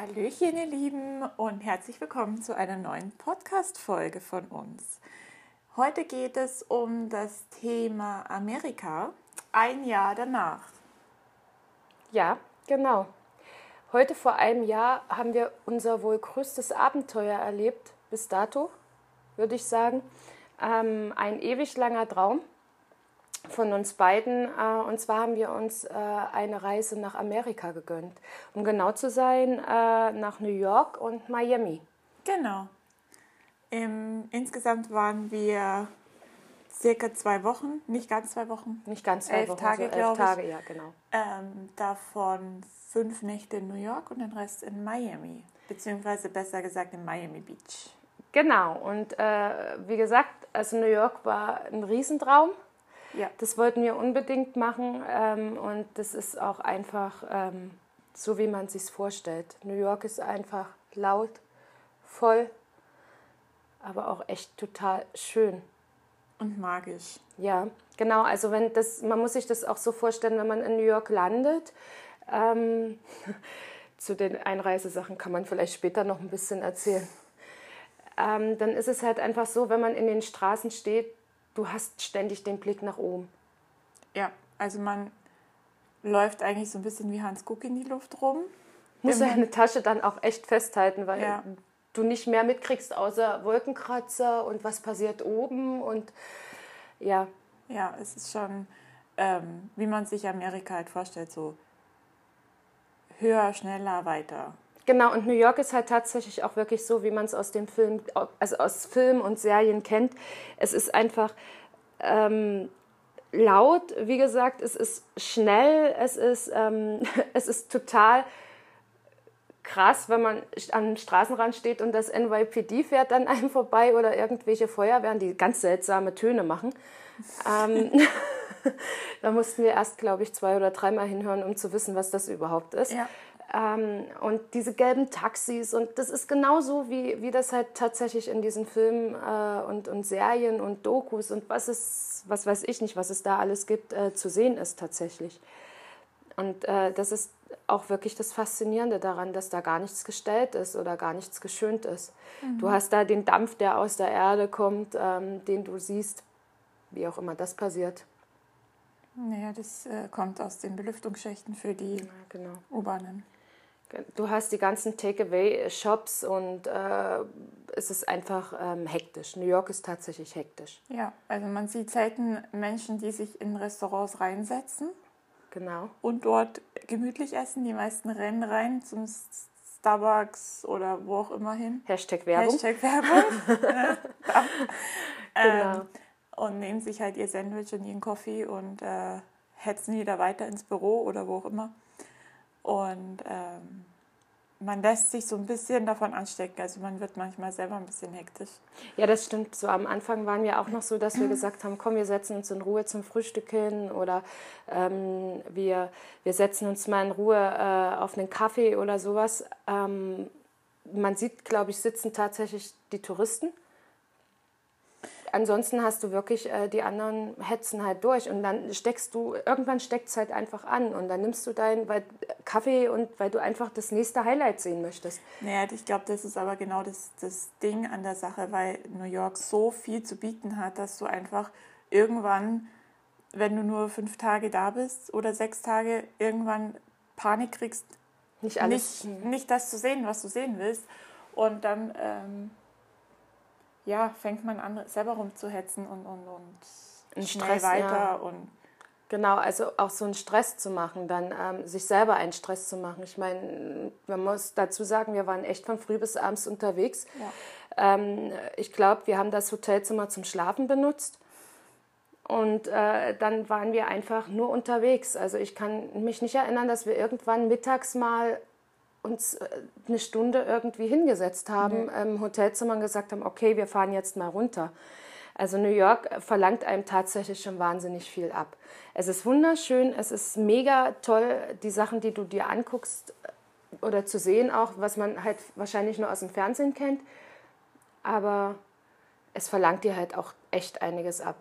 Hallöchen, ihr Lieben, und herzlich willkommen zu einer neuen Podcast-Folge von uns. Heute geht es um das Thema Amerika, ein Jahr danach. Ja, genau. Heute vor einem Jahr haben wir unser wohl größtes Abenteuer erlebt, bis dato, würde ich sagen. Ähm, ein ewig langer Traum von uns beiden. Äh, und zwar haben wir uns äh, eine Reise nach Amerika gegönnt. Um genau zu sein, äh, nach New York und Miami. Genau. Im, insgesamt waren wir circa zwei Wochen, nicht ganz zwei Wochen. Nicht ganz zwei elf Wochen, Tage, so elf glaube ich. Tage, ja, genau. Ähm, davon fünf Nächte in New York und den Rest in Miami. Beziehungsweise besser gesagt in Miami Beach. Genau, und äh, wie gesagt, also New York war ein Riesentraum. Ja. Das wollten wir unbedingt machen ähm, und das ist auch einfach ähm, so, wie man sich vorstellt. New York ist einfach laut, voll, aber auch echt total schön. Und magisch. Ja, genau. Also wenn das, man muss sich das auch so vorstellen, wenn man in New York landet. Ähm, zu den Einreisesachen kann man vielleicht später noch ein bisschen erzählen. Ähm, dann ist es halt einfach so, wenn man in den Straßen steht, du hast ständig den Blick nach oben. Ja, also man läuft eigentlich so ein bisschen wie Hans Guck in die Luft rum. Muss deine Tasche dann auch echt festhalten, weil Ja. du nicht mehr mitkriegst außer Wolkenkratzer und was passiert oben und ja, Ja, es ist schon, ähm, wie man sich Amerika halt vorstellt, so höher, schneller, weiter. Genau, und New York ist halt tatsächlich auch wirklich so, wie man es aus dem Film, also aus Film und Serien kennt. Es ist einfach ähm, laut, wie gesagt, es ist schnell, es ist, ähm, es ist total krass, wenn man am Straßenrand steht und das NYPD fährt an einem vorbei oder irgendwelche Feuerwehren, die ganz seltsame Töne machen. ähm, da mussten wir erst, glaube ich, zwei oder dreimal hinhören, um zu wissen, was das überhaupt ist. Ja. Ähm, und diese gelben Taxis und das ist genauso, wie, wie das halt tatsächlich in diesen Filmen äh, und, und Serien und Dokus und was es, was weiß ich nicht, was es da alles gibt, äh, zu sehen ist tatsächlich. Und äh, das ist auch wirklich das Faszinierende daran, dass da gar nichts gestellt ist oder gar nichts geschönt ist. Du hast da den Dampf, der aus der Erde kommt, ähm, den du siehst, wie auch immer das passiert. Naja, das äh, kommt aus den Belüftungsschächten für die Ja, genau. U-Bahnen. Du hast die ganzen Takeaway-Shops und äh, es ist einfach ähm, hektisch. New York ist tatsächlich hektisch. Ja, also man sieht selten Menschen, die sich in Restaurants reinsetzen Genau. und dort gemütlich essen. Die meisten rennen rein zum Starbucks oder wo auch immer hin. Hashtag Werbung. Hashtag Werbung. Genau. ähm, und nehmen sich halt ihr Sandwich und ihren Kaffee und äh, hetzen wieder weiter ins Büro oder wo auch immer. Und ähm, man lässt sich so ein bisschen davon anstecken. Also man wird manchmal selber ein bisschen hektisch. Ja, das stimmt. So am Anfang waren wir auch noch so, dass wir gesagt haben, komm, wir setzen uns in Ruhe zum Frühstück hin oder ähm, wir, wir setzen uns mal in Ruhe äh, auf einen Kaffee oder sowas. Ähm, man sieht, glaube ich, sitzen tatsächlich die Touristen. Ansonsten hast du wirklich, äh, die anderen hetzen halt durch und dann steckst du, irgendwann steckt es halt einfach an und dann nimmst du deinen weil, Kaffee und weil du einfach das nächste Highlight sehen möchtest. Naja, ich glaube, das ist aber genau das, das Ding an der Sache, weil New York so viel zu bieten hat, dass du einfach irgendwann, wenn du nur fünf Tage da bist oder sechs Tage, irgendwann Panik kriegst, Nicht alles. nicht, nicht das zu sehen, was du sehen willst. Und dann ähm, ja, fängt man an, selber rumzuhetzen und, und, und schnell Stress, weiter. ja. Und Genau, also auch so einen Stress zu machen, dann ähm, sich selber einen Stress zu machen. Ich meine, man muss dazu sagen, wir waren echt von früh bis abends unterwegs. Ja. Ähm, ich glaube, wir haben das Hotelzimmer zum Schlafen benutzt. Und äh, dann waren wir einfach nur unterwegs. Also ich kann mich nicht erinnern, dass wir irgendwann mittags mal uns äh, eine Stunde irgendwie hingesetzt haben im Hotelzimmer und gesagt haben, okay, wir fahren jetzt mal runter. Also New York verlangt einem tatsächlich schon wahnsinnig viel ab. Es ist wunderschön, es ist mega toll, die Sachen, die du dir anguckst äh, oder zu sehen auch, was man halt wahrscheinlich nur aus dem Fernsehen kennt. Aber es verlangt dir halt auch echt einiges ab.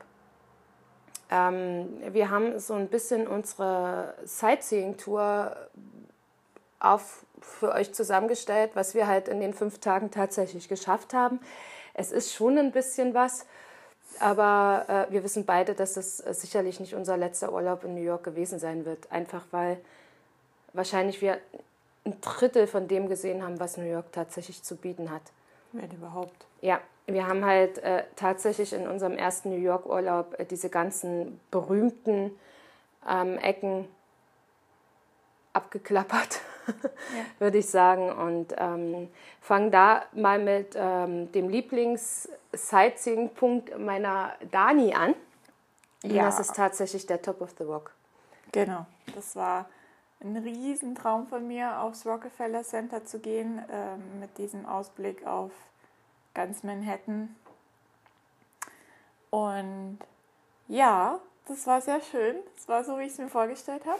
Ähm, wir haben so ein bisschen unsere Sightseeing-Tour auf für euch zusammengestellt, was wir halt in den fünf Tagen tatsächlich geschafft haben. Es ist schon ein bisschen was, aber äh, wir wissen beide, dass es äh, sicherlich nicht unser letzter Urlaub in New York gewesen sein wird. Einfach weil wahrscheinlich wir ein Drittel von dem gesehen haben, was New York tatsächlich zu bieten hat. Wenn überhaupt. Ja, wir haben halt äh, tatsächlich in unserem ersten New York-Urlaub äh, diese ganzen berühmten ähm, Ecken abgeklappert, ja. würde ich sagen. Und ähm, fangen da mal mit ähm, dem Lieblings-Sightseeing-Punkt meiner Dani an. Ja. Und das ist tatsächlich der Top of the Rock. Genau, das war ein Riesentraum von mir, aufs Rockefeller Center zu gehen, ähm, mit diesem Ausblick auf ganz Manhattan. Und ja, das war sehr schön. Es war so, wie ich es mir vorgestellt habe.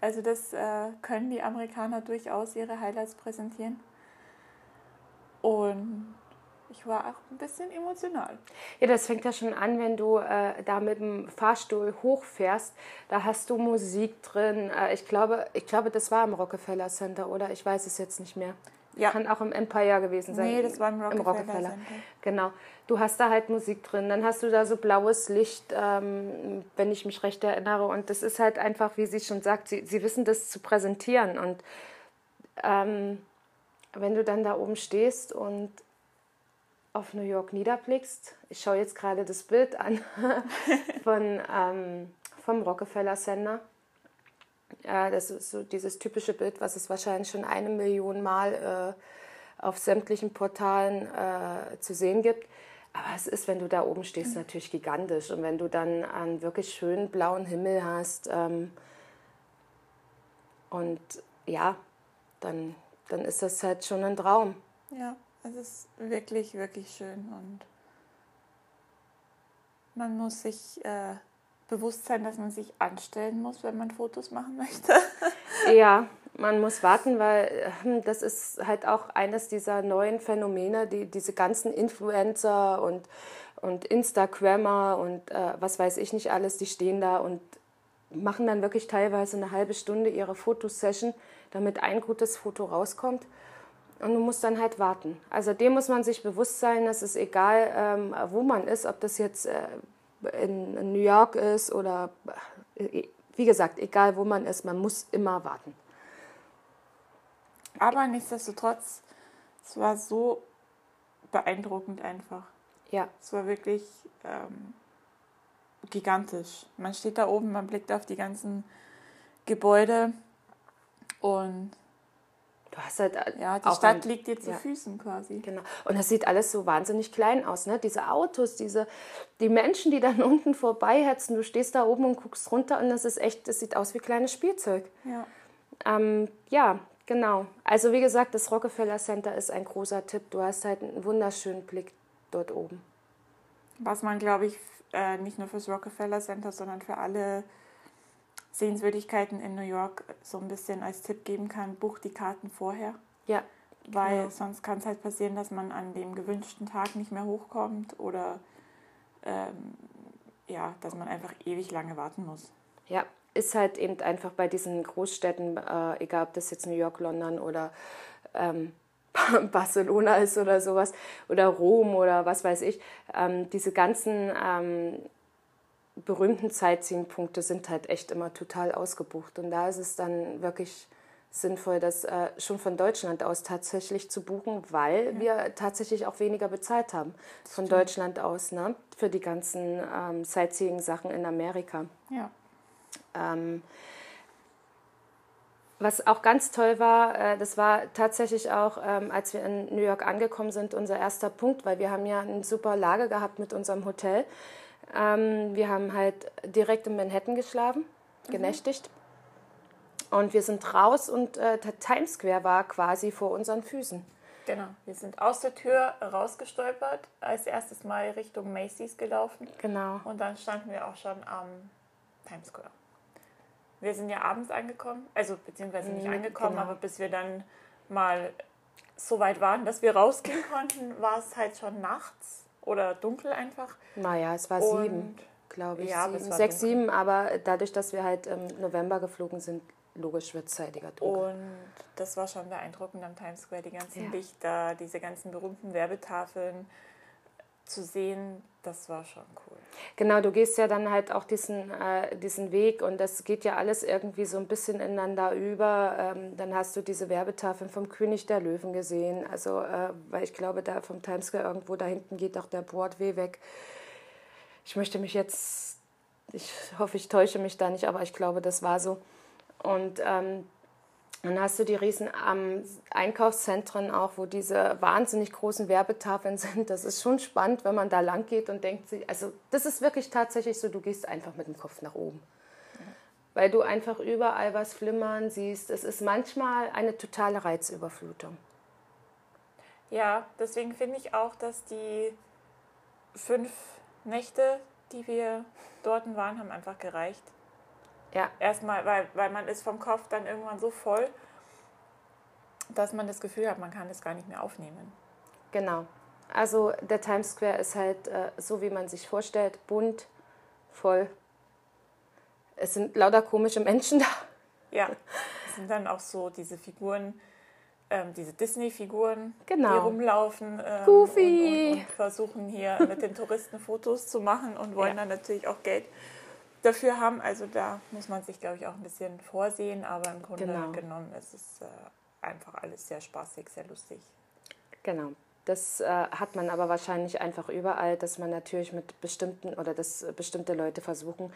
Also das äh, können die Amerikaner durchaus ihre Highlights präsentieren. Und ich war auch ein bisschen emotional. Ja, das fängt ja schon an, wenn du äh, da mit dem Fahrstuhl hochfährst. Da hast du Musik drin. Äh, ich, glaube, ich glaube, das war im Rockefeller Center, oder? Ich weiß es jetzt nicht mehr. Ja. Kann auch im Empire gewesen sein. Nee, das war im Rockefeller, im Rockefeller. Genau. Du hast da halt Musik drin. Dann hast du da so blaues Licht, ähm, wenn ich mich recht erinnere. Und das ist halt einfach, wie sie schon sagt, sie, sie wissen das zu präsentieren. Und ähm, wenn du dann da oben stehst und auf New York niederblickst. Ich schaue jetzt gerade das Bild an von, ähm, vom Rockefeller Center. Ja, das ist so dieses typische Bild, was es wahrscheinlich schon eine Million Mal äh, auf sämtlichen Portalen äh, zu sehen gibt. Aber es ist, wenn du da oben stehst, natürlich gigantisch. Und wenn du dann einen wirklich schönen blauen Himmel hast ähm, und ja, dann, dann ist das halt schon ein Traum. Ja. Es ist wirklich, wirklich schön und man muss sich äh, bewusst sein, dass man sich anstellen muss, wenn man Fotos machen möchte. ja, man muss warten, weil hm, das ist halt auch eines dieser neuen Phänomene, die diese ganzen Influencer und, und Instagrammer und äh, was weiß ich nicht alles, die stehen da und machen dann wirklich teilweise eine halbe Stunde ihre Fotosession, damit ein gutes Foto rauskommt. Und du musst dann halt warten. Also dem muss man sich bewusst sein, dass es egal, ähm, wo man ist, ob das jetzt äh, in, in, New York ist oder äh, wie gesagt, egal wo man ist, man muss immer warten. Aber nichtsdestotrotz, es war so beeindruckend einfach. Ja. Es war wirklich ähm, gigantisch. Man steht da oben, man blickt auf die ganzen Gebäude und Du hast halt äh, ja, die Stadt ein, liegt dir zu ja. Füßen quasi. Genau. Und das sieht alles so wahnsinnig klein aus, ne? Diese Autos, diese die Menschen, die dann unten vorbeihetzen. Du stehst da oben und guckst runter und das ist echt, das sieht aus wie kleines Spielzeug. Ja. Ähm, ja, genau. Also wie gesagt, das Rockefeller Center ist ein großer Tipp. Du hast halt einen wunderschönen Blick dort oben. Was man, glaube ich, äh, nicht nur fürs Rockefeller Center, sondern für alle Sehenswürdigkeiten in New York so ein bisschen als Tipp geben kann, bucht die Karten vorher. Ja. Weil genau. sonst kann es halt passieren, dass man an dem gewünschten Tag nicht mehr hochkommt oder ähm, ja, dass man einfach ewig lange warten muss. Ja, ist halt eben einfach bei diesen Großstädten, äh, egal ob das jetzt New York, London oder ähm, Barcelona ist oder sowas oder Rom oder was weiß ich, ähm, diese ganzen ähm, berühmten Sightseeing-Punkte sind halt echt immer total ausgebucht. Und da ist es dann wirklich sinnvoll, das äh, schon von Deutschland aus tatsächlich zu buchen, weil ja. wir tatsächlich auch weniger bezahlt haben von Stimmt. Deutschland aus ne? für die ganzen ähm, Sightseeing-Sachen in Amerika. Ja. Ähm, was auch ganz toll war, äh, das war tatsächlich auch, ähm, als wir in New York angekommen sind, unser erster Punkt, weil wir haben ja eine super Lage gehabt mit unserem Hotel. Ähm, wir haben halt direkt in Manhattan geschlafen, mhm. genächtigt. Und wir sind raus und äh, Times Square war quasi vor unseren Füßen. Genau, wir sind aus der Tür rausgestolpert, als erstes Mal Richtung Macy's gelaufen. Genau. Und dann standen wir auch schon am Times Square. Wir sind ja abends angekommen, also beziehungsweise nicht mhm, angekommen, genau. aber bis wir dann mal so weit waren, dass wir rausgehen konnten, war es halt schon nachts oder dunkel einfach. Naja, es war und, sieben, glaube ich. Ja, sieben. Sechs, dunkel. sieben, aber dadurch, dass wir halt im November geflogen sind, logisch wird zeitiger dunkel. Und das war schon beeindruckend am Times Square, die ganzen Ja. Lichter, diese ganzen berühmten Werbetafeln zu sehen, das war schon cool. Genau, du gehst ja dann halt auch diesen, äh, diesen Weg und das geht ja alles irgendwie so ein bisschen ineinander über. Ähm, dann hast du diese Werbetafeln vom König der Löwen gesehen. Also, äh, weil ich glaube, da vom Times Square irgendwo da hinten geht auch der Broadway weg. Ich möchte mich jetzt, ich hoffe, ich täusche mich da nicht, aber ich glaube, das war so. Und ähm, dann hast du die riesen ähm, Einkaufszentren auch, wo diese wahnsinnig großen Werbetafeln sind. Das ist schon spannend, wenn man da lang geht und denkt sich, also das ist wirklich tatsächlich so, du gehst einfach mit dem Kopf nach oben. Weil du einfach überall was flimmern siehst. Es ist manchmal eine totale Reizüberflutung. Ja, deswegen finde ich auch, dass die fünf Nächte, die wir dort waren, haben einfach gereicht. Ja, Erstmal, weil, weil man ist vom Kopf dann irgendwann so voll, dass man das Gefühl hat, man kann das gar nicht mehr aufnehmen. genau. Also der Times Square ist halt äh, so, wie man sich vorstellt, bunt, voll. Es sind lauter komische Menschen da. Ja, es sind dann auch so diese Figuren, ähm, diese Disney-Figuren, Genau. die rumlaufen ähm, Goofy. Und, und, und versuchen hier mit den Touristen Fotos zu machen und wollen Ja. dann natürlich auch Geld dafür haben. Also da muss man sich, glaube ich, auch ein bisschen vorsehen, aber im Grunde Genau. genommen ist es äh, einfach alles sehr spaßig, sehr lustig. Genau. Das äh, hat man aber wahrscheinlich einfach überall, dass man natürlich mit bestimmten oder dass bestimmte Leute versuchen,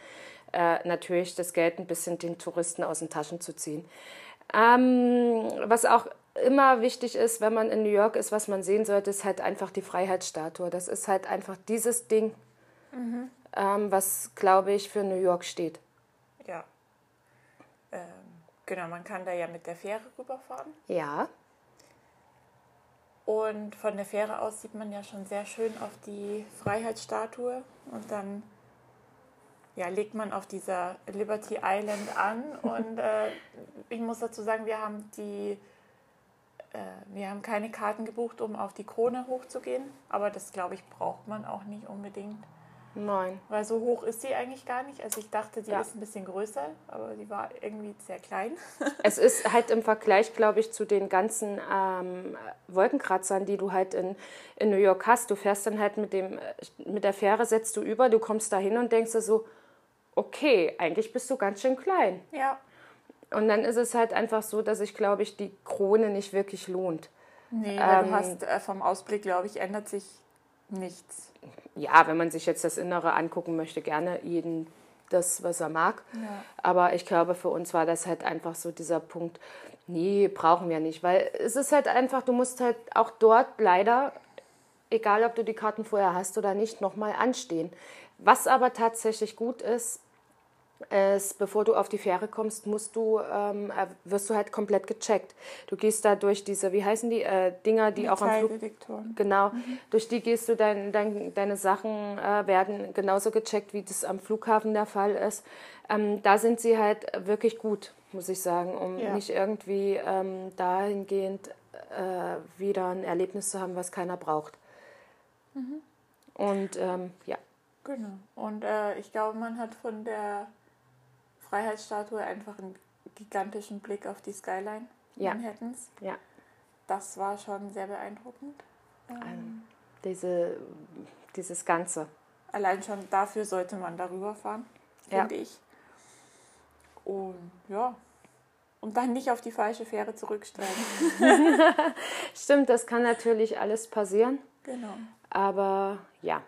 äh, natürlich das Geld ein bisschen den Touristen aus den Taschen zu ziehen. Ähm, was auch immer wichtig ist, wenn man in New York ist, was man sehen sollte, ist halt einfach die Freiheitsstatue. Das ist halt einfach dieses Ding, ähm, was, glaube ich, für New York steht. Ja. Ähm, genau, man kann da ja mit der Fähre rüberfahren. Ja, Und von der Fähre aus sieht man ja schon sehr schön auf die Freiheitsstatue und dann ja, legt man auf dieser Liberty Island an und äh, ich muss dazu sagen, wir haben die äh, wir haben keine Karten gebucht, um auf die Krone hochzugehen, aber das glaube ich braucht man auch nicht unbedingt, nein. weil so hoch ist sie eigentlich gar nicht. Also ich dachte, die Ja. ist ein bisschen größer, aber die war irgendwie sehr klein. Es ist halt im Vergleich, glaube ich, zu den ganzen ähm, Wolkenkratzern, die du halt in, in New York hast. Du fährst dann halt mit, dem, äh, mit der Fähre, setzt du über, du kommst da hin und denkst dir so, okay, eigentlich bist du ganz schön klein. Ja, Und dann ist es halt einfach so, dass sich, glaube ich, die Krone nicht wirklich lohnt. nee, weil Ähm, du hast äh, vom Ausblick, glaube ich, ändert sich nichts. Ja, wenn man sich jetzt das Innere angucken möchte, gerne jeden das, was er mag. Ja. Aber ich glaube, für uns war das halt einfach so dieser Punkt, nee, brauchen wir nicht. Weil es ist halt einfach, du musst halt auch dort leider, egal ob du die Karten vorher hast oder nicht, nochmal anstehen. Was aber tatsächlich gut ist, ist, bevor du auf die Fähre kommst, musst du, ähm, äh, wirst du halt komplett gecheckt. Du gehst da durch diese, wie heißen die, äh, Dinger, die auch am Flug. Genau, durch die gehst du, dein, dein, deine Sachen äh, werden genauso gecheckt, wie das am Flughafen der Fall ist. Ähm, da sind sie halt wirklich gut, muss ich sagen, um Ja. nicht irgendwie ähm, dahingehend äh, wieder ein Erlebnis zu haben, was keiner braucht. Und ähm, ja, Genau. Und äh, ich glaube, man hat von der Freiheitsstatue einfach einen gigantischen Blick auf die Skyline Ja. Manhattans. ja, Das war schon sehr beeindruckend. Ähm, diese, dieses Ganze. allein schon dafür sollte man darüber fahren, Ja. finde ich. Und ja. Und dann nicht auf die falsche Fähre zurücksteigen. Stimmt, das kann natürlich alles passieren, genau. aber ja,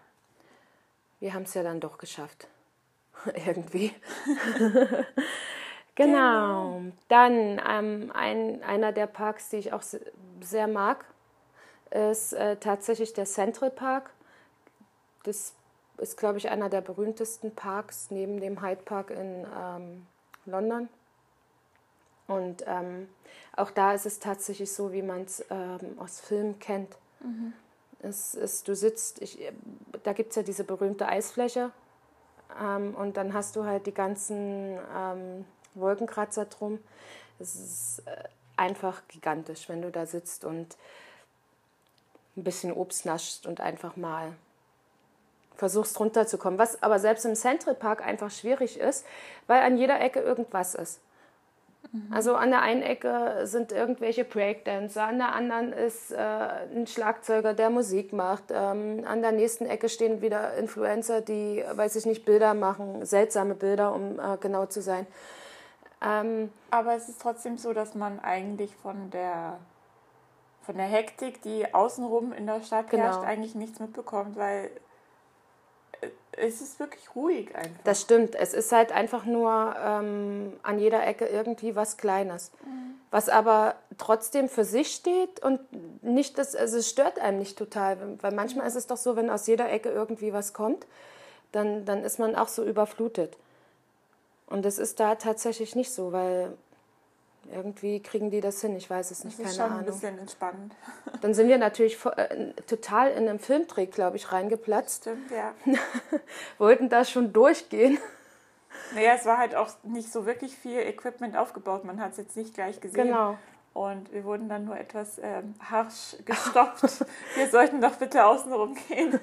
wir haben es ja dann doch geschafft. Irgendwie. genau. Dann ähm, ein, einer der Parks, die ich auch se- sehr mag, ist äh, tatsächlich der Central Park. Das ist, glaube ich, einer der berühmtesten Parks neben dem Hyde Park in ähm, London. Und ähm, auch da ist es tatsächlich so, wie man es ähm, aus Filmen kennt. Es ist, du sitzt, ich, da gibt es ja diese berühmte Eisfläche ähm, und dann hast du halt die ganzen ähm, Wolkenkratzer drum. Es ist äh, einfach gigantisch, wenn du da sitzt und ein bisschen Obst naschst und einfach mal versuchst runterzukommen. Was aber selbst im Central Park einfach schwierig ist, weil an jeder Ecke irgendwas ist. Also an der einen Ecke sind irgendwelche Breakdancer, an der anderen ist äh, ein Schlagzeuger, der Musik macht. Ähm, an der nächsten Ecke stehen wieder Influencer, die, weiß ich nicht, Bilder machen, seltsame Bilder, um äh, genau zu sein. Ähm, Aber es ist trotzdem so, dass man eigentlich von der von der Hektik, die außenrum in der Stadt genau. herrscht, eigentlich nichts mitbekommt, weil es ist wirklich ruhig einfach. Das stimmt. Es ist halt einfach nur ähm, an jeder Ecke irgendwie was Kleines. Mhm. Was aber trotzdem für sich steht und nicht das, also es stört einem nicht total. Weil manchmal ist es doch so, wenn aus jeder Ecke irgendwie was kommt, dann, dann ist man auch so überflutet. Und das ist da tatsächlich nicht so, weil irgendwie kriegen die das hin, ich weiß es nicht, das ist keine schon Ahnung. ein bisschen entspannend. Dann sind wir natürlich äh, total in einem Filmdreh, glaube ich, reingeplatzt. Stimmt, ja. Wollten da schon durchgehen. Naja, es war halt auch nicht so wirklich viel Equipment aufgebaut. Man hat es jetzt nicht gleich gesehen. Genau. Und wir wurden dann nur etwas ähm, harsch gestoppt. wir sollten doch bitte außenrum gehen.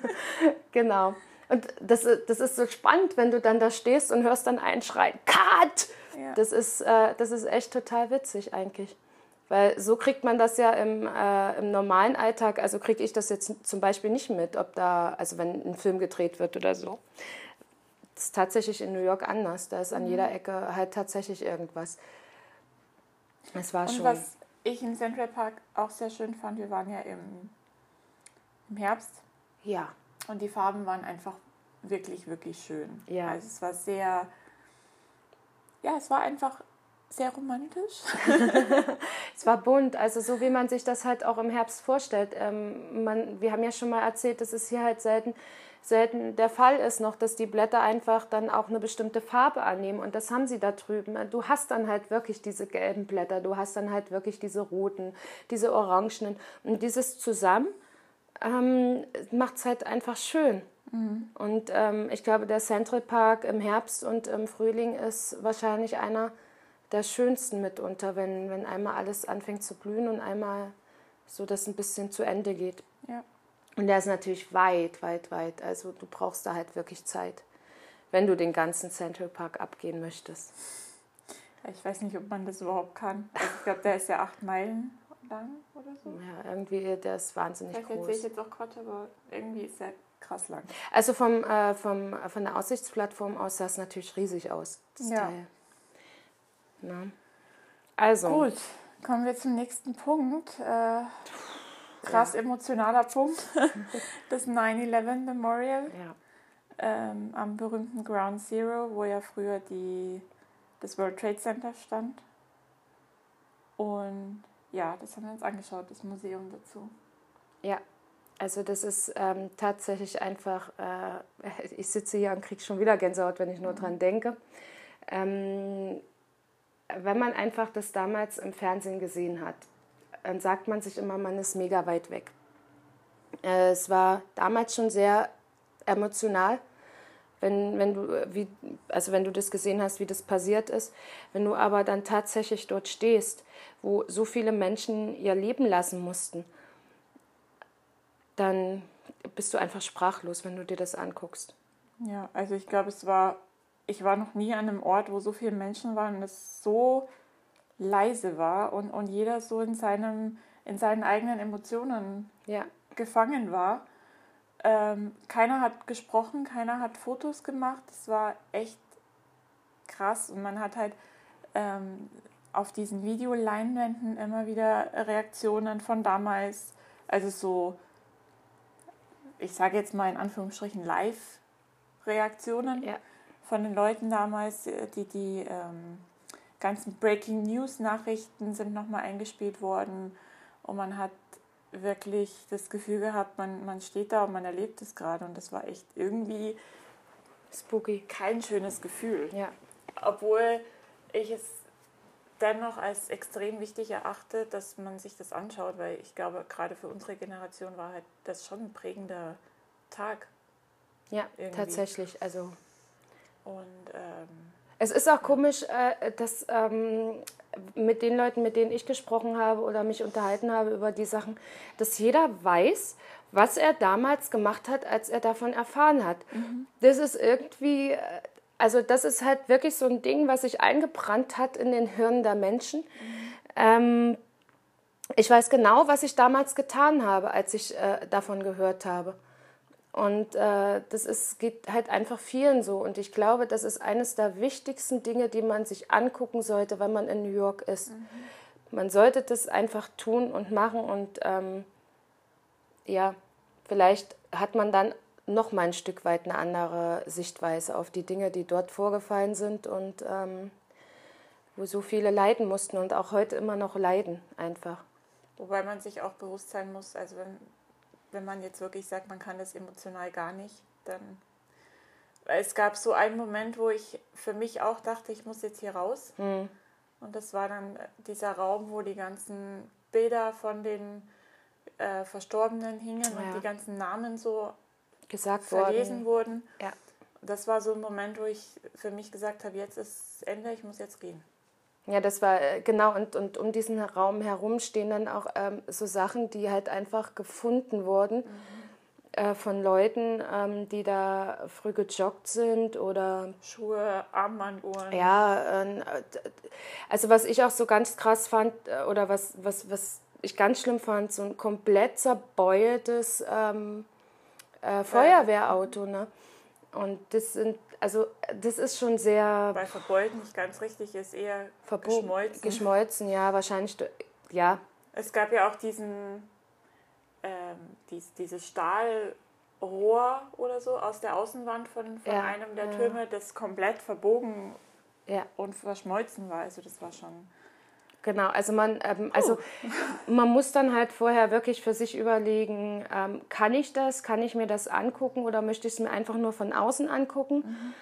genau. Und das, das ist so spannend, wenn du dann da stehst und hörst dann einen Schreien, Cut! Ja. Das, ist, äh, das ist echt total witzig eigentlich. Weil so kriegt man das ja im, äh, im normalen Alltag, also kriege ich das jetzt zum Beispiel nicht mit, ob da, also wenn ein Film gedreht wird oder so. Das ist tatsächlich in New York anders. Da ist an mhm. jeder Ecke halt tatsächlich irgendwas. Es war Und schon. Was ich im Central Park auch sehr schön fand, wir waren ja im, im Herbst. Ja. Und die Farben waren einfach wirklich, wirklich schön. Ja. Also es war sehr, ja, es war einfach sehr romantisch. es war bunt, also so wie man sich das halt auch im Herbst vorstellt. Ähm, man, wir haben ja schon mal erzählt, dass es hier halt selten, selten der Fall ist noch, dass die Blätter einfach dann auch eine bestimmte Farbe annehmen und das haben sie da drüben. Du hast dann halt wirklich diese gelben Blätter, du hast dann halt wirklich diese roten, diese orangenen und dieses zusammen ähm, macht es halt einfach schön. Mhm. Und ähm, ich glaube, der Central Park im Herbst und im Frühling ist wahrscheinlich einer der schönsten mitunter, wenn, wenn einmal alles anfängt zu blühen und einmal so das ein bisschen zu Ende geht. Ja. Und der ist natürlich weit, weit, weit. Also du brauchst da halt wirklich Zeit, wenn du den ganzen Central Park abgehen möchtest. Ich weiß nicht, ob man das überhaupt kann. Also ich glaube, der ist ja acht Meilen lang oder so. Ja, irgendwie, der ist wahnsinnig Vielleicht groß. erzähle ich jetzt auch Quatsch, aber irgendwie ist der krass lang. Also vom, äh, vom, von der Aussichtsplattform aus sah es natürlich riesig aus, das Ja. Teil. Na. Also, Gut, kommen wir zum nächsten Punkt. Äh, krass emotionaler Punkt. das 9-11 Memorial ja. ähm, am berühmten Ground Zero, wo ja früher die, das World Trade Center stand. Und ja, das haben wir uns angeschaut, das Museum dazu. Ja, also das ist ähm, tatsächlich einfach, äh, ich sitze hier und kriege schon wieder Gänsehaut, wenn ich nur dran denke. Ähm, wenn man einfach das damals im Fernsehen gesehen hat, dann sagt man sich immer, man ist mega weit weg. Äh, es war damals schon sehr emotional, wenn, wenn du, wie, also wenn du das gesehen hast, wie das passiert ist. Wenn du aber dann tatsächlich dort stehst, wo so viele Menschen ihr Leben lassen mussten, dann bist du einfach sprachlos, wenn du dir das anguckst. Ja, also ich glaube, es war, ich war noch nie an einem Ort, wo so viele Menschen waren und es so leise war und, und jeder so in, seinem, in seinen eigenen Emotionen Ja, gefangen war. Ähm, keiner hat gesprochen, keiner hat Fotos gemacht. Es war echt krass und man hat halt ähm, auf diesen Videoleinwänden immer wieder Reaktionen von damals, also so, ich sage jetzt mal in Anführungsstrichen Live-Reaktionen ja, von den Leuten damals, äh, die die ähm, ganzen Breaking News Nachrichten sind nochmal eingespielt worden und man hat wirklich das Gefühl gehabt, man, man steht da und man erlebt es gerade und das war echt irgendwie spooky. kein schönes Gefühl. Ja, Obwohl ich es dennoch als extrem wichtig erachte, dass man sich das anschaut, weil ich glaube, gerade für unsere Generation war halt das schon ein prägender Tag. ja, Irgendwie. tatsächlich. Also Und ähm, Es ist auch komisch, äh, dass ähm, mit den Leuten, mit denen ich gesprochen habe oder mich unterhalten habe über die Sachen, dass jeder weiß, was er damals gemacht hat, als er davon erfahren hat. Das ist irgendwie äh, Also das ist halt wirklich so ein Ding, was sich eingebrannt hat in den Hirnen der Menschen. Mhm. Ähm, ich weiß genau, was ich damals getan habe, als ich äh, davon gehört habe. Und äh, das ist, geht halt einfach vielen so. Und ich glaube, das ist eines der wichtigsten Dinge, die man sich angucken sollte, wenn man in New York ist. Mhm. Man sollte das einfach tun und machen. Und ähm, ja, vielleicht hat man dann noch mal ein Stück weit eine andere Sichtweise auf die Dinge, die dort vorgefallen sind und ähm, wo so viele leiden mussten und auch heute immer noch leiden einfach. Wobei man sich auch bewusst sein muss, also wenn, wenn man jetzt wirklich sagt, man kann das emotional gar nicht, dann. Weil es gab so einen Moment, wo ich für mich auch dachte, ich muss jetzt hier raus. Mhm. Und das war dann dieser Raum, wo die ganzen Bilder von den äh, Verstorbenen hingen ja. und die ganzen Namen so gesagt verlesen worden. wurden. Ja. Das war so ein Moment, wo ich für mich gesagt habe, jetzt ist Ende, ich muss jetzt gehen. Ja, das war äh, genau, und, und um diesen Raum herum stehen dann auch ähm, so Sachen, die halt einfach gefunden wurden mhm. äh, von Leuten, ähm, die da früh gejoggt sind oder. Schuhe, Armbanduhren. Ja, äh, also was ich auch so ganz krass fand, äh, oder was, was, was ich ganz schlimm fand, so ein komplett zerbeultes ähm, äh, Feuerwehrauto. Ne? Und das sind also das ist schon sehr. Bei verbeult nicht ganz richtig, ist eher geschmolzen. Geschmolzen, ja, wahrscheinlich, ja. Es gab ja auch diesen, ähm, dies, dieses Stahlrohr oder so aus der Außenwand von, von ja, einem der ja. Türme, das komplett verbogen ja. und verschmolzen war. Also das war schon. Genau, also man, ähm, also man muss dann halt vorher wirklich für sich überlegen, ähm, kann ich das, kann ich mir das angucken oder möchte ich es mir einfach nur von außen angucken? Mhm.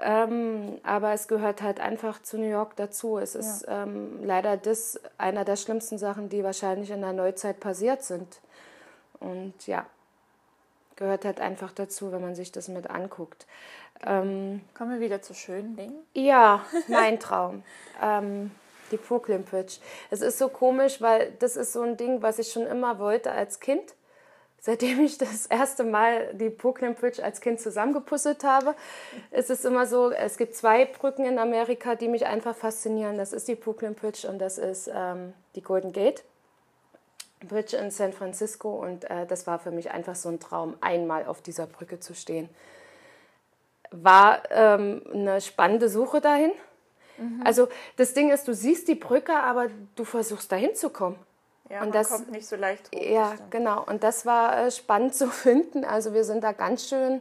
Ähm, aber es gehört halt einfach zu New York dazu. Es ist ja. ähm, leider das einer der schlimmsten Sachen, die wahrscheinlich in der Neuzeit passiert sind. Und ja, gehört halt einfach dazu, wenn man sich das mit anguckt. Ähm, Kommen wir wieder zu schönen Dingen? Ja, mein Traum. die Bridge. Es ist so komisch, weil das ist so ein Ding, was ich schon immer wollte als Kind. Seitdem ich das erste Mal die Bridge als Kind zusammengepuzzelt habe, ist es immer so, es gibt zwei Brücken in Amerika, die mich einfach faszinieren. Das ist die Bridge und das ist ähm, die Golden Gate Bridge in San Francisco. Und äh, das war für mich einfach so ein Traum, einmal auf dieser Brücke zu stehen. War ähm, eine spannende Suche dahin Mhm. Also das Ding ist, du siehst die Brücke, aber du versuchst dahin zu kommen. Ja, und das kommt nicht so leicht hoch. Ja, genau. Und das war äh, spannend zu finden. Also wir sind da ganz schön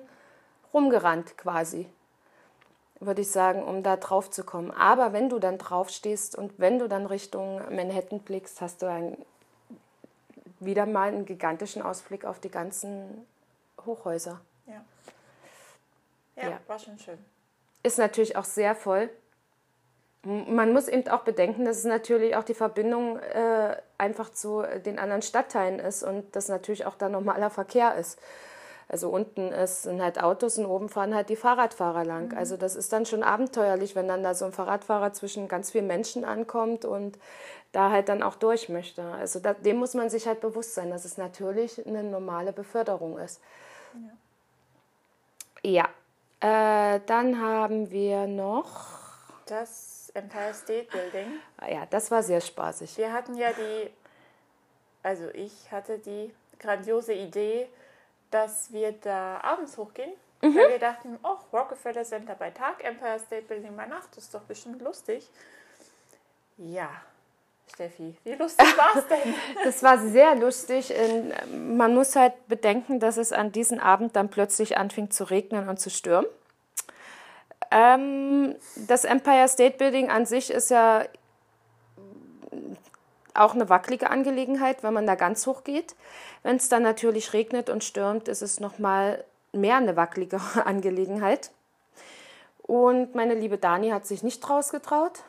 rumgerannt quasi, würde ich sagen, um da drauf zu kommen. Aber wenn du dann drauf stehst und wenn du dann Richtung Manhattan blickst, hast du ein, wieder mal einen gigantischen Ausblick auf die ganzen Hochhäuser. Ja. Ja, ja. war schon schön. Ist natürlich auch sehr voll. Man muss eben auch bedenken, dass es natürlich auch die Verbindung äh, einfach zu den anderen Stadtteilen ist und dass natürlich auch da normaler Verkehr ist. Also unten ist, sind halt Autos und oben fahren halt die Fahrradfahrer lang. Mhm. Also das ist dann schon abenteuerlich, wenn dann da so ein Fahrradfahrer zwischen ganz vielen Menschen ankommt und da halt dann auch durch möchte. Also da, dem muss man sich halt bewusst sein, dass es natürlich eine normale Beförderung ist. Ja. ja. Äh, dann haben wir noch. Das Empire State Building. Ja, das war sehr spaßig. Wir hatten ja die, also ich hatte die grandiose Idee, dass wir da abends hochgehen. Mhm. Weil wir dachten, oh, Rockefeller Center bei Tag, Empire State Building bei Nacht, das ist doch bestimmt lustig. Ja, Steffi, wie lustig war es denn? das war sehr lustig. Man muss halt bedenken, dass es an diesem Abend dann plötzlich anfing zu regnen und zu stürmen. Ähm, das Empire State Building an sich ist ja auch eine wackelige Angelegenheit, wenn man da ganz hoch geht. Wenn es dann natürlich regnet und stürmt, ist es nochmal mehr eine wackelige Angelegenheit. Und meine liebe Dani hat sich nicht rausgetraut.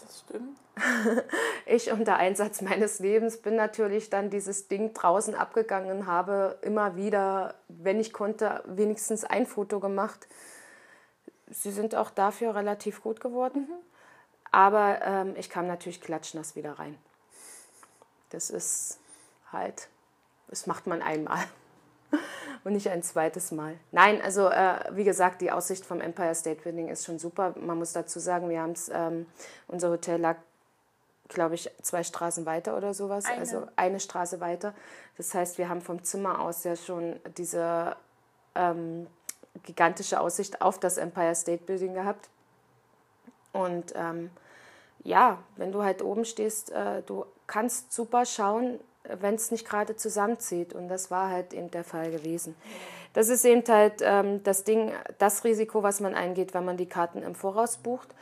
Das stimmt. Ich unter Einsatz meines Lebens bin natürlich dann dieses Ding draußen abgegangen und habe immer wieder, wenn ich konnte, wenigstens ein Foto gemacht sie sind auch dafür relativ gut geworden. Mhm. Aber ähm, ich kam natürlich klatschnass wieder rein. Das ist halt, das macht man einmal. und nicht ein zweites Mal. Nein, also äh, wie gesagt, die Aussicht vom Empire State Building ist schon super. Man muss dazu sagen, wir haben es, ähm, unser Hotel lag, glaube ich, zwei Straßen weiter oder sowas, Eine. also eine Straße weiter. Das heißt, wir haben vom Zimmer aus ja schon diese ähm, gigantische Aussicht auf das Empire State Building gehabt. Und ähm, ja, wenn du halt oben stehst, äh, du kannst super schauen, wenn es nicht gerade zusammenzieht. Und das war halt eben der Fall gewesen. Das ist eben halt ähm, das Ding, das Risiko, was man eingeht, wenn man die Karten im Voraus bucht.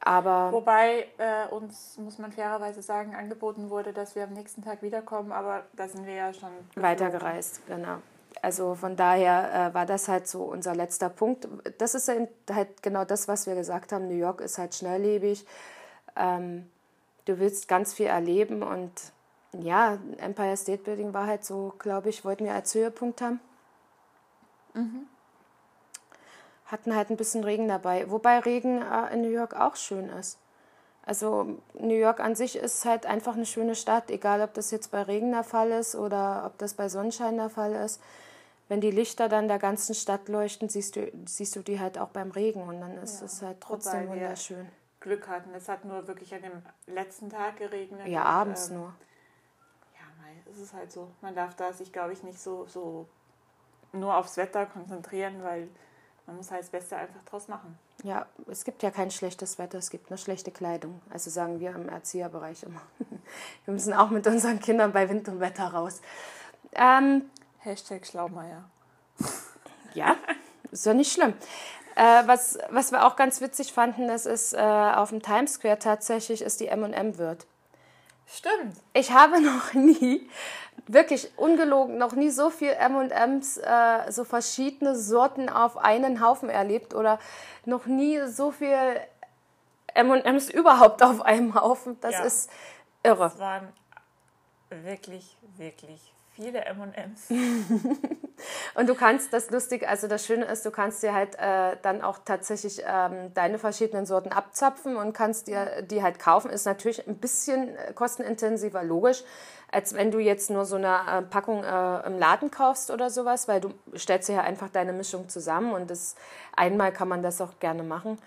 Aber Wobei äh, uns, muss man fairerweise sagen, angeboten wurde, dass wir am nächsten Tag wiederkommen, aber da sind wir ja schon geflogen. weitergereist, genau. Also von daher äh, war das halt so unser letzter Punkt. Das ist eben halt genau das, was wir gesagt haben. New York ist halt schnelllebig. Ähm, du willst ganz viel erleben und ja, Empire State Building war halt so, glaube ich, wollten wir als Höhepunkt haben. Hatten halt ein bisschen Regen dabei, wobei Regen äh, in New York auch schön ist. Also New York an sich ist halt einfach eine schöne Stadt, egal ob das jetzt bei Regen der Fall ist oder ob das bei Sonnenschein der Fall ist. Wenn die Lichter dann der ganzen Stadt leuchten, siehst du, siehst du die halt auch beim Regen und dann ist Ja, es halt trotzdem wobei wir- wunderschön. Glück hatten. Es hat nur wirklich an dem letzten Tag geregnet. Ja, und, abends ähm, nur. Ja, mei, es ist halt so. Man darf da sich, glaube ich, nicht so, so nur aufs Wetter konzentrieren, weil man muss halt das Beste einfach draus machen. Ja, es gibt ja kein schlechtes Wetter, es gibt nur schlechte Kleidung. Also sagen wir im Erzieherbereich immer. Wir müssen auch mit unseren Kindern bei Wind und Wetter raus. Ähm, Hashtag Schlaumeier. ja, ist ja nicht schlimm. Äh, was, was wir auch ganz witzig fanden, das ist äh, auf dem Times Square tatsächlich ist die M&M wird. Stimmt. Ich habe noch nie, wirklich ungelogen, noch nie so viel M&M's, äh, so verschiedene Sorten auf einen Haufen erlebt oder noch nie so viel M&M's überhaupt auf einem Haufen. Das Ja. ist irre. Es waren wirklich, wirklich viele M&M's. Und du kannst, das lustig, also das Schöne ist, du kannst dir halt äh, dann auch tatsächlich ähm, deine verschiedenen Sorten abzapfen und kannst dir die halt kaufen. Ist natürlich ein bisschen äh, kostenintensiver, logisch, als wenn du jetzt nur so eine äh, Packung äh, im Laden kaufst oder sowas, weil du stellst dir ja einfach deine Mischung zusammen und das einmal kann man das auch gerne machen.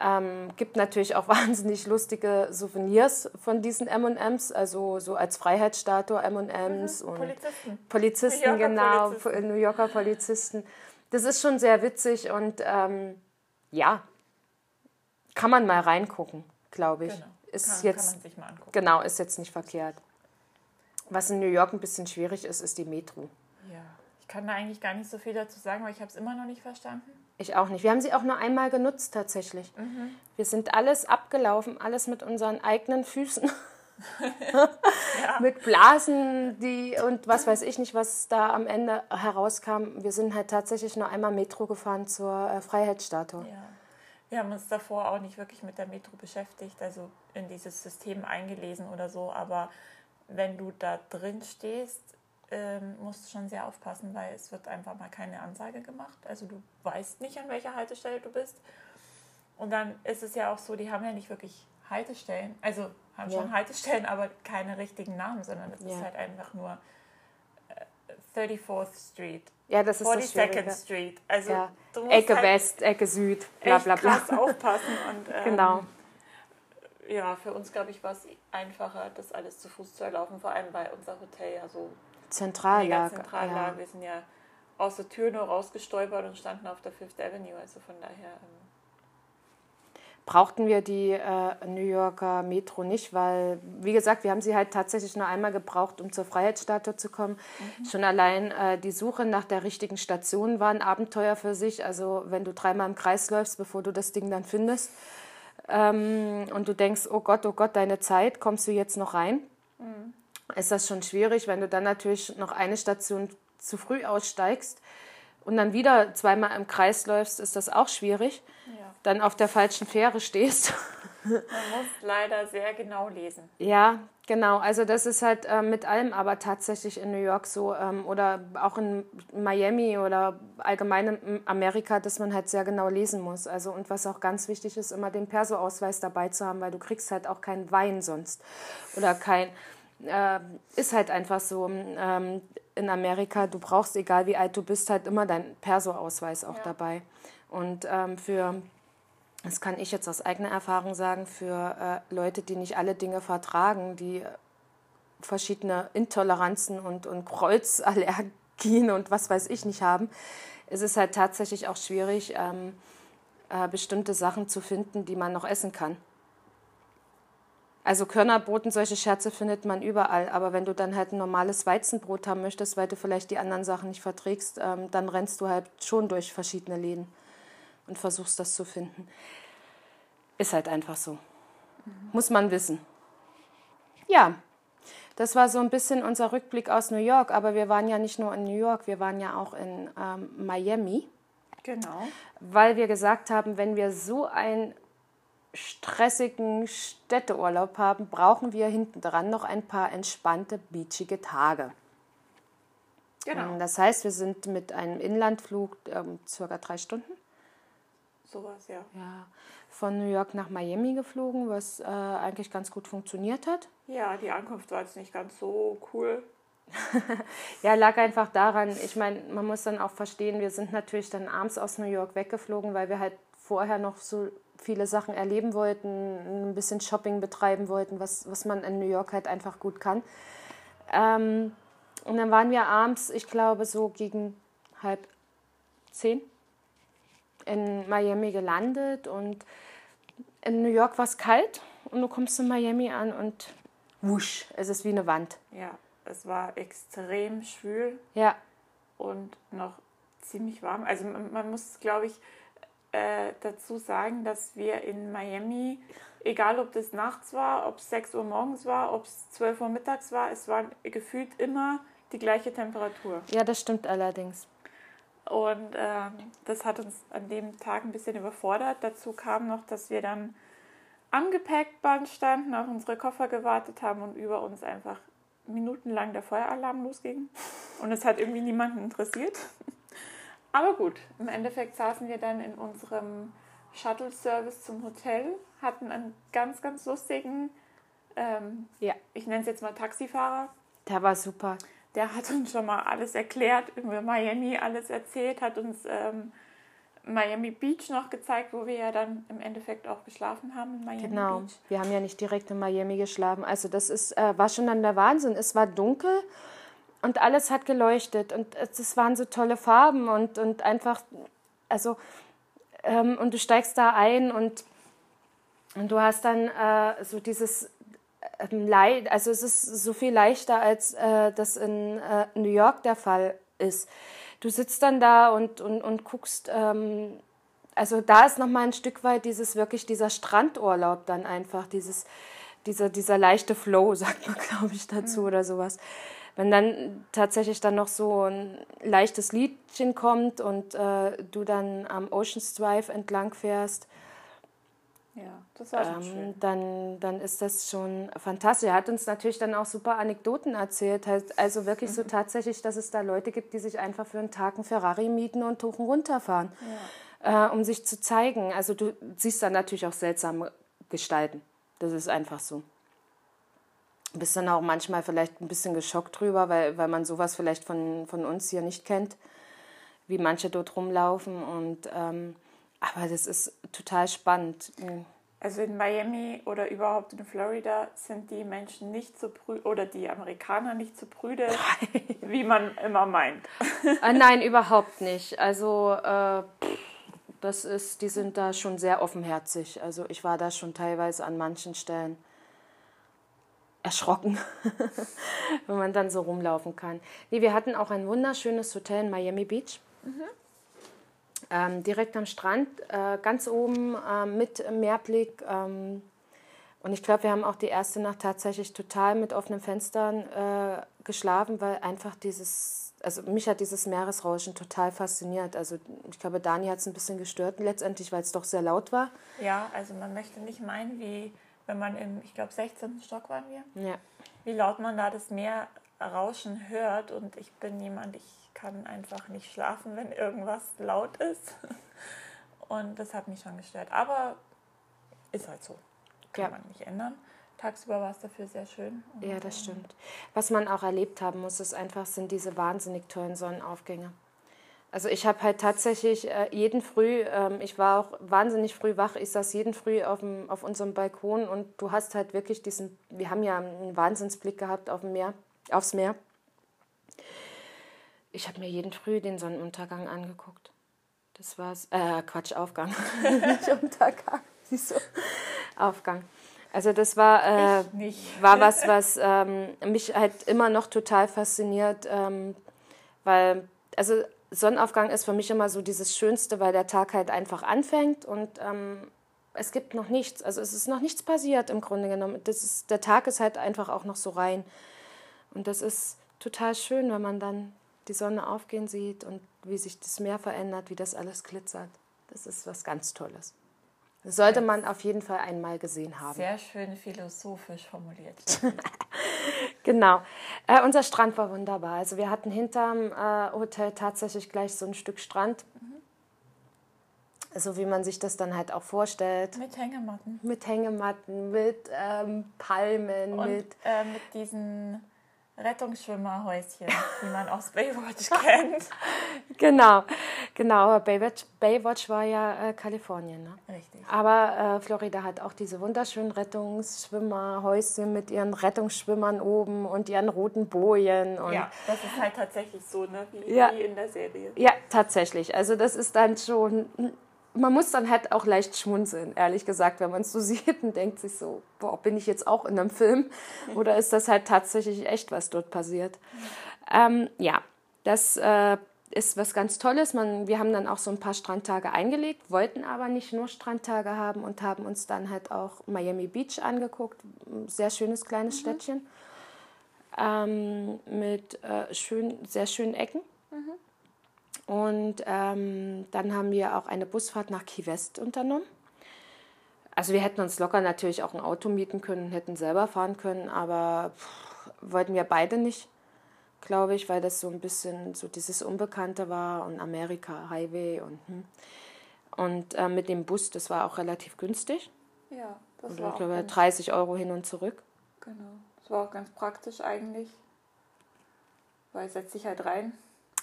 Ähm, gibt natürlich auch wahnsinnig lustige Souvenirs von diesen M&M's, also so als Freiheitsstatue M&M's und Polizisten. Polizisten, New genau, Polizisten. New Yorker Polizisten. Das ist schon sehr witzig und ähm, ja, kann man mal reingucken, glaube ich. Genau. Ist kann, jetzt, kann man sich mal angucken. genau, ist jetzt nicht verkehrt. Was in New York ein bisschen schwierig ist, ist die Metro. Ja, ich kann da eigentlich gar nicht so viel dazu sagen, weil ich habe es immer noch nicht verstanden. Ich auch nicht. Wir haben sie auch nur einmal genutzt tatsächlich. Mhm. Wir sind alles abgelaufen, alles mit unseren eigenen Füßen. Mit Blasen, die und was weiß ich nicht, was da am Ende herauskam. Wir sind halt tatsächlich nur einmal Metro gefahren zur äh, Freiheitsstatue. Ja. Wir haben uns davor auch nicht wirklich mit der Metro beschäftigt, also in dieses System eingelesen oder so, aber wenn du da drin stehst, ähm, musst du schon sehr aufpassen, weil es wird einfach mal keine Ansage gemacht. Also du weißt nicht, an welcher Haltestelle du bist. Und dann ist es ja auch so, die haben ja nicht wirklich Haltestellen, also haben Ja. schon Haltestellen, aber keine richtigen Namen, sondern es Ja. ist halt einfach nur äh, 34th Street, Ja, das ist das 42nd Schwierige. Street. Also Ja. Ecke halt West, Ecke Süd, bla bla bla. krass aufpassen. Und, ähm, Genau. Ja, für uns, glaube ich, war es einfacher, das alles zu Fuß zu erlaufen, vor allem weil unser Hotel ja so mega Zentrallage. zentral Ja. Wir sind ja aus der Tür nur rausgestolpert und standen auf der Fifth Avenue. Also von daher, ähm, brauchten wir die äh, New Yorker Metro nicht, weil, wie gesagt, wir haben sie halt tatsächlich nur einmal gebraucht, um zur Freiheitsstatue zu kommen. Schon allein äh, die Suche nach der richtigen Station war ein Abenteuer für sich. Also wenn du dreimal im Kreis läufst, bevor du das Ding dann findest ähm, und du denkst, oh Gott, oh Gott, deine Zeit, kommst du jetzt noch rein? Ist das schon schwierig, wenn du dann natürlich noch eine Station zu früh aussteigst und dann wieder zweimal im Kreis läufst, ist das auch schwierig ja. dann auf der falschen Fähre stehst. man muss leider sehr genau lesen. ja, genau. Also das ist halt äh, mit allem aber tatsächlich in New York so ähm, oder auch in Miami oder allgemein in Amerika, dass man halt sehr genau lesen muss. Also und was auch ganz wichtig ist, immer den Perso-Ausweis dabei zu haben, weil du kriegst halt auch keinen Wein sonst oder kein äh, ist halt einfach so. Ähm, in Amerika, du brauchst, egal wie alt du bist, halt immer deinen Perso-Ausweis auch ja. dabei. Und ähm, für, das kann ich jetzt aus eigener Erfahrung sagen, für äh, Leute, die nicht alle Dinge vertragen, die verschiedene Intoleranzen und, und Kreuzallergien und was weiß ich nicht haben, ist es halt tatsächlich auch schwierig, ähm, äh, bestimmte Sachen zu finden, die man noch essen kann. Also Körnerbrot und solche Scherze findet man überall, aber wenn du dann halt ein normales Weizenbrot haben möchtest, weil du vielleicht die anderen Sachen nicht verträgst, ähm, dann rennst du halt schon durch verschiedene Läden und versuchst das zu finden. Ist halt einfach so. Mhm. Muss man wissen. Ja, das war so ein bisschen unser Rückblick aus New York, aber wir waren ja nicht nur in New York, wir waren ja auch in ähm, Miami. Genau. Weil wir gesagt haben, wenn wir so ein stressigen Städteurlaub haben, brauchen wir hinten dran noch ein paar entspannte, beachige Tage. Genau. Ähm, das heißt, wir sind mit einem Inlandflug ähm, circa drei Stunden. Sowas, ja. ja. Von New York nach Miami geflogen, was äh, eigentlich ganz gut funktioniert hat. Ja, die Ankunft war jetzt nicht ganz so cool. ja, lag einfach daran, ich meine, man muss dann auch verstehen, wir sind natürlich dann abends aus New York weggeflogen, weil wir halt vorher noch so viele Sachen erleben wollten, ein bisschen Shopping betreiben wollten, was, was man in New York halt einfach gut kann. Ähm, und dann waren wir abends, ich glaube, so gegen halb zehn in Miami gelandet und in New York war es kalt und du kommst in Miami an und wusch, es ist wie eine Wand. Ja, es war extrem schwül. Ja. Und noch ziemlich warm. Also man, man muss, glaube ich, äh, dazu sagen, dass wir in Miami, egal ob das nachts war, ob es 6 Uhr morgens war, ob es 12 Uhr mittags war, es war gefühlt immer die gleiche Temperatur. Ja, das stimmt allerdings. Und äh, das hat uns an dem Tag ein bisschen überfordert. Dazu kam noch, dass wir dann am Gepäckband standen, auf unsere Koffer gewartet haben und über uns einfach minutenlang der Feueralarm losging. Und es hat irgendwie niemanden interessiert. Aber gut, im Endeffekt saßen wir dann in unserem Shuttle-Service zum Hotel, hatten einen ganz, ganz lustigen, ähm, ja. ich nenne es jetzt mal Taxifahrer. Der war super. Der hat uns schon mal alles erklärt, über Miami alles erzählt, hat uns ähm, Miami Beach noch gezeigt, wo wir ja dann im Endeffekt auch geschlafen haben in Miami genau. Beach. Wir haben ja nicht direkt in Miami geschlafen. Also das ist, äh, war schon dann der Wahnsinn. Es war dunkel und alles hat geleuchtet und es waren so tolle Farben und, und einfach, also, ähm, und du steigst da ein und, und du hast dann äh, so dieses ähm, Leid, also es ist so viel leichter, als äh, das in äh, New York der Fall ist. Du sitzt dann da und, und, und guckst, ähm, also da ist nochmal ein Stück weit dieses wirklich dieser Strandurlaub dann einfach, dieses, dieser, dieser leichte Flow, sagt man, glaube ich, dazu mhm. oder sowas wenn dann tatsächlich dann noch so ein leichtes Liedchen kommt und äh, du dann am Oceans Drive entlang fährst, ja, das war schon ähm, schön. Dann, dann ist das schon fantastisch. Er hat uns natürlich dann auch super Anekdoten erzählt. Also wirklich so tatsächlich, dass es da Leute gibt, die sich einfach für einen Tag einen Ferrari mieten und hoch und runter fahren, ja. äh, um sich zu zeigen. Also du siehst dann natürlich auch seltsame Gestalten. Das ist einfach so bist dann auch manchmal vielleicht ein bisschen geschockt drüber, weil, weil man sowas vielleicht von, von uns hier nicht kennt, wie manche dort rumlaufen. Und, ähm, aber das ist total spannend. Also in Miami oder überhaupt in Florida sind die Menschen nicht so prüde oder die Amerikaner nicht so prüde, wie man immer meint. äh, nein, überhaupt nicht. Also äh, das ist, die sind da schon sehr offenherzig. Also ich war da schon teilweise an manchen Stellen erschrocken, wenn man dann so rumlaufen kann. Nee, wir hatten auch ein wunderschönes Hotel in Miami Beach. Mhm. Ähm, direkt am Strand, äh, ganz oben äh, mit Meerblick. Ähm, und ich glaube, wir haben auch die erste Nacht tatsächlich total mit offenen Fenstern äh, geschlafen, weil einfach dieses, also mich hat dieses Meeresrauschen total fasziniert. Also ich glaube, Dani hat es ein bisschen gestört letztendlich, weil es doch sehr laut war. Ja, also man möchte nicht meinen, wie wenn man im, ich glaube, 16. Stock waren wir, ja. wie laut man da das Meer rauschen hört. Und ich bin jemand, ich kann einfach nicht schlafen, wenn irgendwas laut ist. Und das hat mich schon gestört. Aber ist halt so. Kann ja. man nicht ändern. tagsüber war es dafür sehr schön. Ja, das stimmt. Was man auch erlebt haben muss, ist einfach, sind diese wahnsinnig tollen Sonnenaufgänge. Also ich habe halt tatsächlich äh, jeden Früh, ähm, ich war auch wahnsinnig früh wach, ich saß jeden Früh auf, dem, auf unserem Balkon und du hast halt wirklich diesen, wir haben ja einen Wahnsinnsblick gehabt auf dem Meer, aufs Meer. Ich habe mir jeden Früh den Sonnenuntergang angeguckt. Das war's, äh, Quatsch, Aufgang, nicht Untergang, siehst du, Aufgang. Also das war, äh, war was, was ähm, mich halt immer noch total fasziniert, ähm, weil, also Sonnenaufgang ist für mich immer so dieses Schönste, weil der Tag halt einfach anfängt und ähm, es gibt noch nichts, also es ist noch nichts passiert im Grunde genommen. Das ist, der Tag ist halt einfach auch noch so rein und das ist total schön, wenn man dann die Sonne aufgehen sieht und wie sich das Meer verändert, wie das alles glitzert. Das ist was ganz Tolles. Das sollte man auf jeden Fall einmal gesehen haben. Sehr schön philosophisch formuliert. Genau. Äh, unser Strand war wunderbar. Also wir hatten hinterm äh, Hotel tatsächlich gleich so ein Stück Strand. So wie man sich das dann halt auch vorstellt. mit Hängematten. Mit Hängematten, mit ähm, Palmen, Und mit. äh, mit diesen Rettungsschwimmerhäuschen, die man aus Baywatch kennt. Genau, genau. Aber Baywatch, Baywatch war ja äh, Kalifornien. Ne? Richtig. Aber äh, Florida hat auch diese wunderschönen Rettungsschwimmerhäuschen mit ihren Rettungsschwimmern oben und ihren roten Bojen. Und Ja, das ist halt tatsächlich so, ne? wie, Ja. wie in der Serie. Ja, tatsächlich. Also das ist dann schon, man muss dann halt auch leicht schmunzeln, ehrlich gesagt, wenn man es so sieht und denkt sich so, boah, bin ich jetzt auch in einem Film oder ist das halt tatsächlich echt, was dort passiert? Ähm, ja, das äh, ist was ganz Tolles. Man, wir haben dann auch so ein paar Strandtage eingelegt, wollten aber nicht nur Strandtage haben und haben uns dann halt auch Miami Beach angeguckt. Sehr schönes kleines Städtchen ähm, mit äh, schön, sehr schönen Ecken. Und ähm, dann haben wir auch eine Busfahrt nach Key West unternommen. Also wir hätten uns locker natürlich auch ein Auto mieten können, hätten selber fahren können, aber pff, wollten wir beide nicht, glaube ich, weil das so ein bisschen so dieses Unbekannte war und Amerika, Highway und hm. und äh, mit dem Bus, das war auch relativ günstig. Ja, das Also war ich auch glaube ganz, 30 Euro hin und zurück. genau. Das war auch ganz praktisch eigentlich. Weil setzt dich halt rein,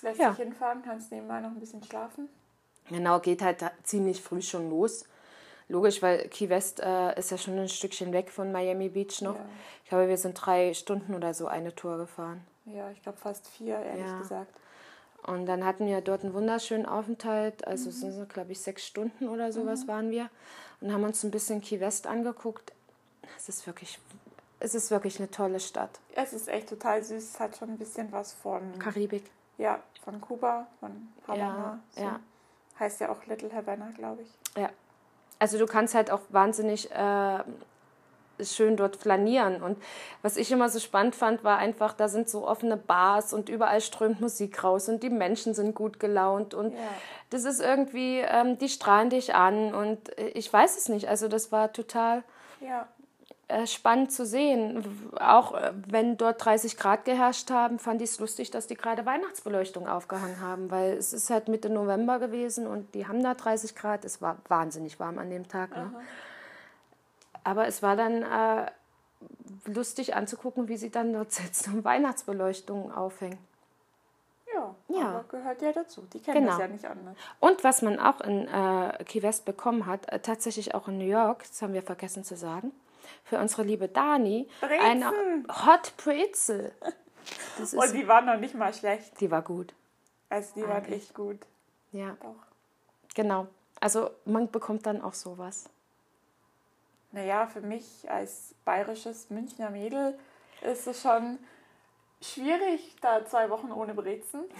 lässt Ja. dich hinfahren, kannst nebenbei noch ein bisschen schlafen. Genau, geht halt ziemlich früh schon los. Logisch, weil Key West äh, ist ja schon ein Stückchen weg von Miami Beach noch. Ja. Ich glaube, wir sind drei Stunden oder so eine Tour gefahren. Ja, ich glaube fast vier, ehrlich Ja. gesagt. Und dann hatten wir dort einen wunderschönen Aufenthalt. Also es sind so, glaube ich, sechs Stunden oder sowas waren wir. Und haben uns ein bisschen Key West angeguckt. Es ist wirklich, es ist wirklich eine tolle Stadt. Es ist echt total süß, es hat schon ein bisschen was von, Karibik. Ja, von Kuba, von Havanna. Ja, ja. Heißt ja auch Little Havana, glaube ich. Ja. Also du kannst halt auch wahnsinnig äh, schön dort flanieren. Und was ich immer so spannend fand, war einfach, da sind so offene Bars und überall strömt Musik raus und die Menschen sind gut gelaunt und Ja. das ist irgendwie, ähm, die strahlen dich an und äh, ich weiß es nicht. Also das war total Ja, spannend zu sehen. Auch äh, wenn dort 30 Grad geherrscht haben, fand ich es lustig, dass die gerade Weihnachtsbeleuchtung aufgehangen haben, weil es ist halt Mitte November gewesen und die haben da 30 Grad. Es war wahnsinnig warm an dem Tag. Ne? Aber es war dann äh, lustig anzugucken, wie sie dann dort sitzen und Weihnachtsbeleuchtung aufhängen. ja, Ja. gehört ja dazu. Die kennen Genau. das ja nicht anders. Und was man auch in äh, Key West bekommen hat, äh, tatsächlich auch in New York, das haben wir vergessen zu sagen, für unsere liebe Dani, eine Hot Brezel. Und die waren noch nicht mal schlecht. die war gut. Also die waren echt gut. Ja, Doch. genau. Also man bekommt dann auch sowas. Naja, für mich als bayerisches Münchner Mädel ist es schon schwierig, da zwei Wochen ohne Brezen.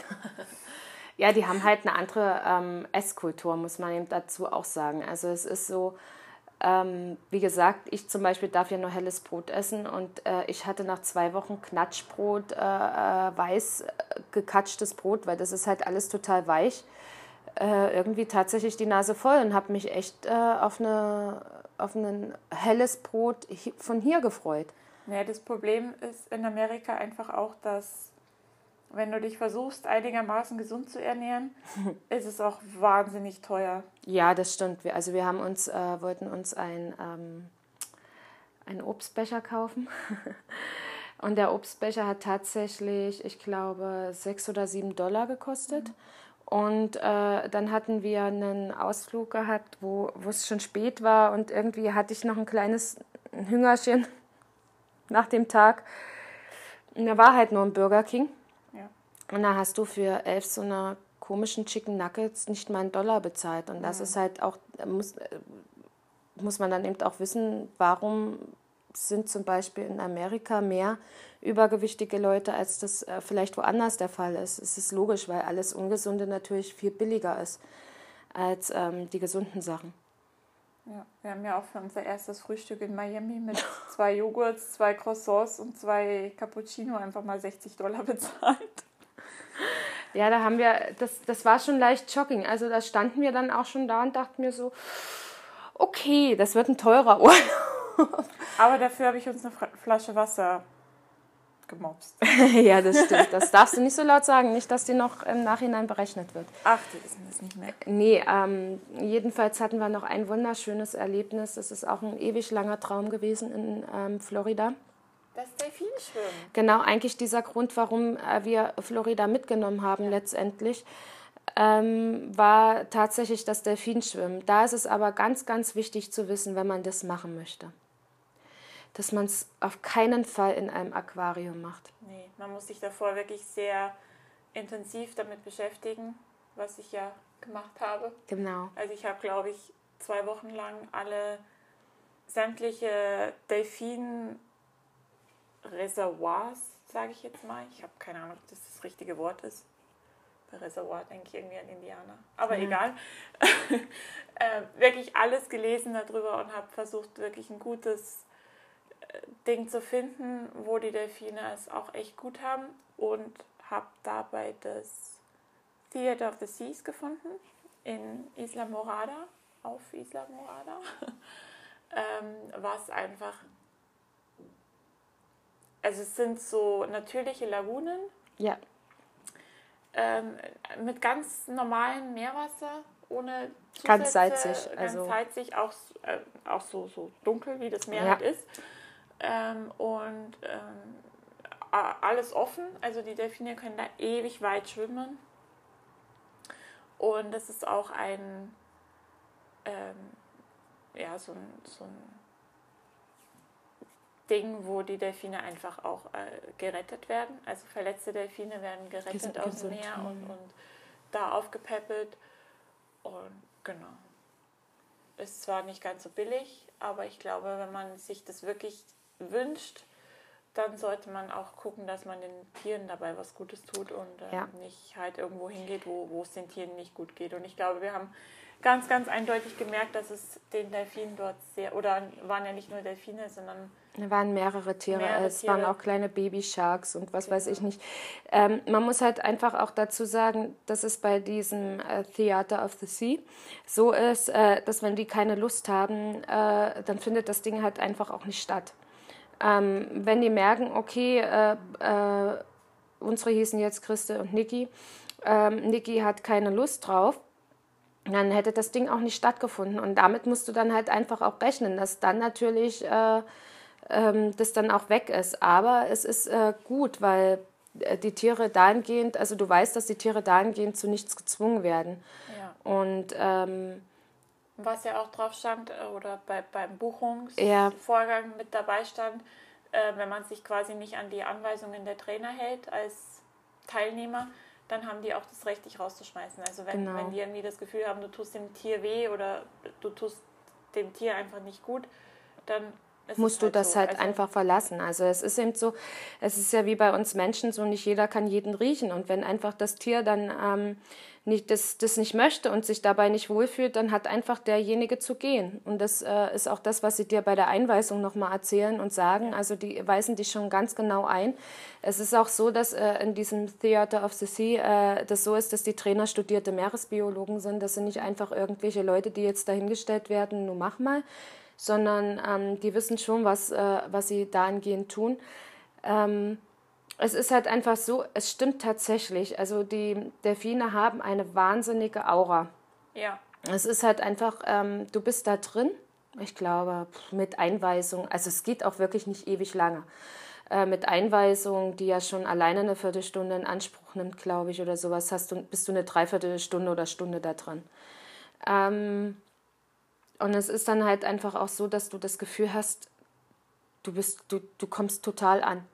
Ja, die haben halt eine andere ähm, Esskultur, muss man eben dazu auch sagen. Also es ist so, ähm, wie gesagt, ich zum Beispiel darf ja nur helles Brot essen und äh, ich hatte nach zwei Wochen Knatschbrot, äh, äh, weiß äh, gekatschtes Brot, weil das ist halt alles total weich, äh, irgendwie tatsächlich die Nase voll und habe mich echt äh, auf, eine, auf ein helles Brot von hier gefreut. Naja, das Problem ist in Amerika einfach auch, dass wenn du dich versuchst, einigermaßen gesund zu ernähren, ist es auch wahnsinnig teuer. Ja, das stimmt. Wir, also wir haben uns, äh, wollten uns ein, ähm, einen Obstbecher kaufen. Und der Obstbecher hat tatsächlich, ich glaube, sechs oder sieben Dollar gekostet. Und äh, dann hatten wir einen Ausflug gehabt, wo, wo es schon spät war und irgendwie hatte ich noch ein kleines Hüngerchen nach dem Tag. Und da war halt nur ein Burger King. Und da hast du für elf so eine komischen Chicken Nuggets nicht mal einen Dollar bezahlt. Und das ist halt auch, muss, muss man dann eben auch wissen, warum sind zum Beispiel in Amerika mehr übergewichtige Leute, als das äh, vielleicht woanders der Fall ist. Es ist logisch, weil alles Ungesunde natürlich viel billiger ist als ähm, die gesunden Sachen. Ja, wir haben ja auch für unser erstes Frühstück in Miami mit zwei Joghurts, zwei Croissants und zwei Cappuccino einfach mal 60 Dollar bezahlt. Ja, da haben wir, das, das war schon leicht shocking. Also da standen wir dann auch schon da und dachten mir so, okay, das wird ein teurer Urlaub. Aber dafür habe ich uns eine Flasche Wasser gemobst. ja, das stimmt. Das darfst du nicht so laut sagen. Nicht, dass die noch im Nachhinein berechnet wird. Ach, die wissen das nicht mehr. Nee, ähm, jedenfalls hatten wir noch ein wunderschönes Erlebnis. Es ist auch ein ewig langer Traum gewesen in ähm, Florida. Das Delfinschwimmen. Genau, eigentlich dieser Grund, warum äh, wir Florida mitgenommen haben letztendlich, ähm, war tatsächlich das Delfinschwimmen. Da ist es aber ganz, ganz wichtig zu wissen, wenn man das machen möchte, dass man es auf keinen Fall in einem Aquarium macht. Nee, man muss sich davor wirklich sehr intensiv damit beschäftigen, was ich ja gemacht habe. Genau. Also ich habe, glaube ich, zwei Wochen lang alle sämtliche Delfin Reservoirs, sage ich jetzt mal. Ich habe keine Ahnung, ob das das richtige Wort ist. Bei Reservoir denke ich irgendwie an Indianer. Aber Ja. egal. äh, wirklich alles gelesen darüber und habe versucht, wirklich ein gutes äh, Ding zu finden, wo die Delfine es auch echt gut haben. Und habe dabei das Theater of the Seas gefunden in Isla Morada, auf Isla Morada. ähm, was einfach also es sind so natürliche Lagunen Ja, ähm, mit ganz normalem Meerwasser, ohne Ganz Zusätze, salzig, ganz also- salzig, auch, äh, auch so, so dunkel, wie das Meer Ja. halt ist. Ähm, und ähm, alles offen, also die Delfine können da ewig weit schwimmen. Und das ist auch ein, ähm, ja, so ein, so ein Ding, wo die Delfine einfach auch äh, gerettet werden. Also verletzte Delfine werden gerettet aus dem Meer und, und da aufgepäppelt. Und genau. Ist zwar nicht ganz so billig, aber ich glaube, wenn man sich das wirklich wünscht, dann sollte man auch gucken, dass man den Tieren dabei was Gutes tut und äh, Ja. nicht halt irgendwo hingeht, wo, wo es den Tieren nicht gut geht. Und ich glaube, wir haben ganz, ganz eindeutig gemerkt, dass es den Delfinen dort sehr, oder waren ja nicht nur Delfine, sondern Da waren mehrere Tiere, Mehrere es waren Tiere. auch kleine Babysharks und was weiß ich Genau. nicht. Ähm, man muss halt einfach auch dazu sagen, dass es bei diesem äh, Theater of the Sea so ist, äh, dass wenn die keine Lust haben, äh, dann findet das Ding halt einfach auch nicht statt. Ähm, wenn die merken, okay, äh, äh, unsere hießen jetzt Christe und Niki, ähm, Niki hat keine Lust drauf, dann hätte das Ding auch nicht stattgefunden. Und damit musst du dann halt einfach auch rechnen, dass dann natürlich äh, ähm, das dann auch weg ist. Aber es ist äh, gut, weil äh, die Tiere dahingehend, also du weißt, dass die Tiere dahingehend zu nichts gezwungen werden. ja. Und ähm, Was ja auch drauf stand äh, oder bei, beim Ja. Buchungsvorgang mit dabei stand, äh, wenn man sich quasi nicht an die Anweisungen der Trainer hält als Teilnehmer, dann haben die auch das Recht, dich rauszuschmeißen. Also wenn, Genau. wenn die irgendwie das Gefühl haben, du tust dem Tier weh oder du tust dem Tier einfach nicht gut, dann musst du halt das so. halt also, einfach verlassen. Also es ist eben so, es ist ja wie bei uns Menschen so, nicht jeder kann jeden riechen. Und wenn einfach das Tier dann ähm, nicht, das, das nicht möchte und sich dabei nicht wohlfühlt, dann hat einfach derjenige zu gehen. Und das äh, ist auch das, was sie dir bei der Einweisung nochmal erzählen und sagen. Also die weisen dich schon ganz genau ein. Es ist auch so, dass äh, in diesem Theater of the Sea äh, das so ist, dass die Trainer studierte Meeresbiologen sind. Das sind nicht einfach irgendwelche Leute, die jetzt dahingestellt werden, nur mach mal, sondern ähm, die wissen schon, was, äh, was sie dahingehend tun. Ähm, es ist halt einfach so, es stimmt tatsächlich. Also die Delfine haben eine wahnsinnige Aura. Ja, Es ist halt einfach, ähm, du bist da drin Ich glaube, mit Einweisung, also es geht auch wirklich nicht ewig lange. Äh, mit Einweisung, die ja schon alleine eine Viertelstunde in Anspruch nimmt, glaube ich, oder sowas, hast du, bist du eine Dreiviertelstunde oder Stunde da drin. Ähm, und es ist dann halt einfach auch so, dass du das Gefühl hast, du bist, du, du kommst total an.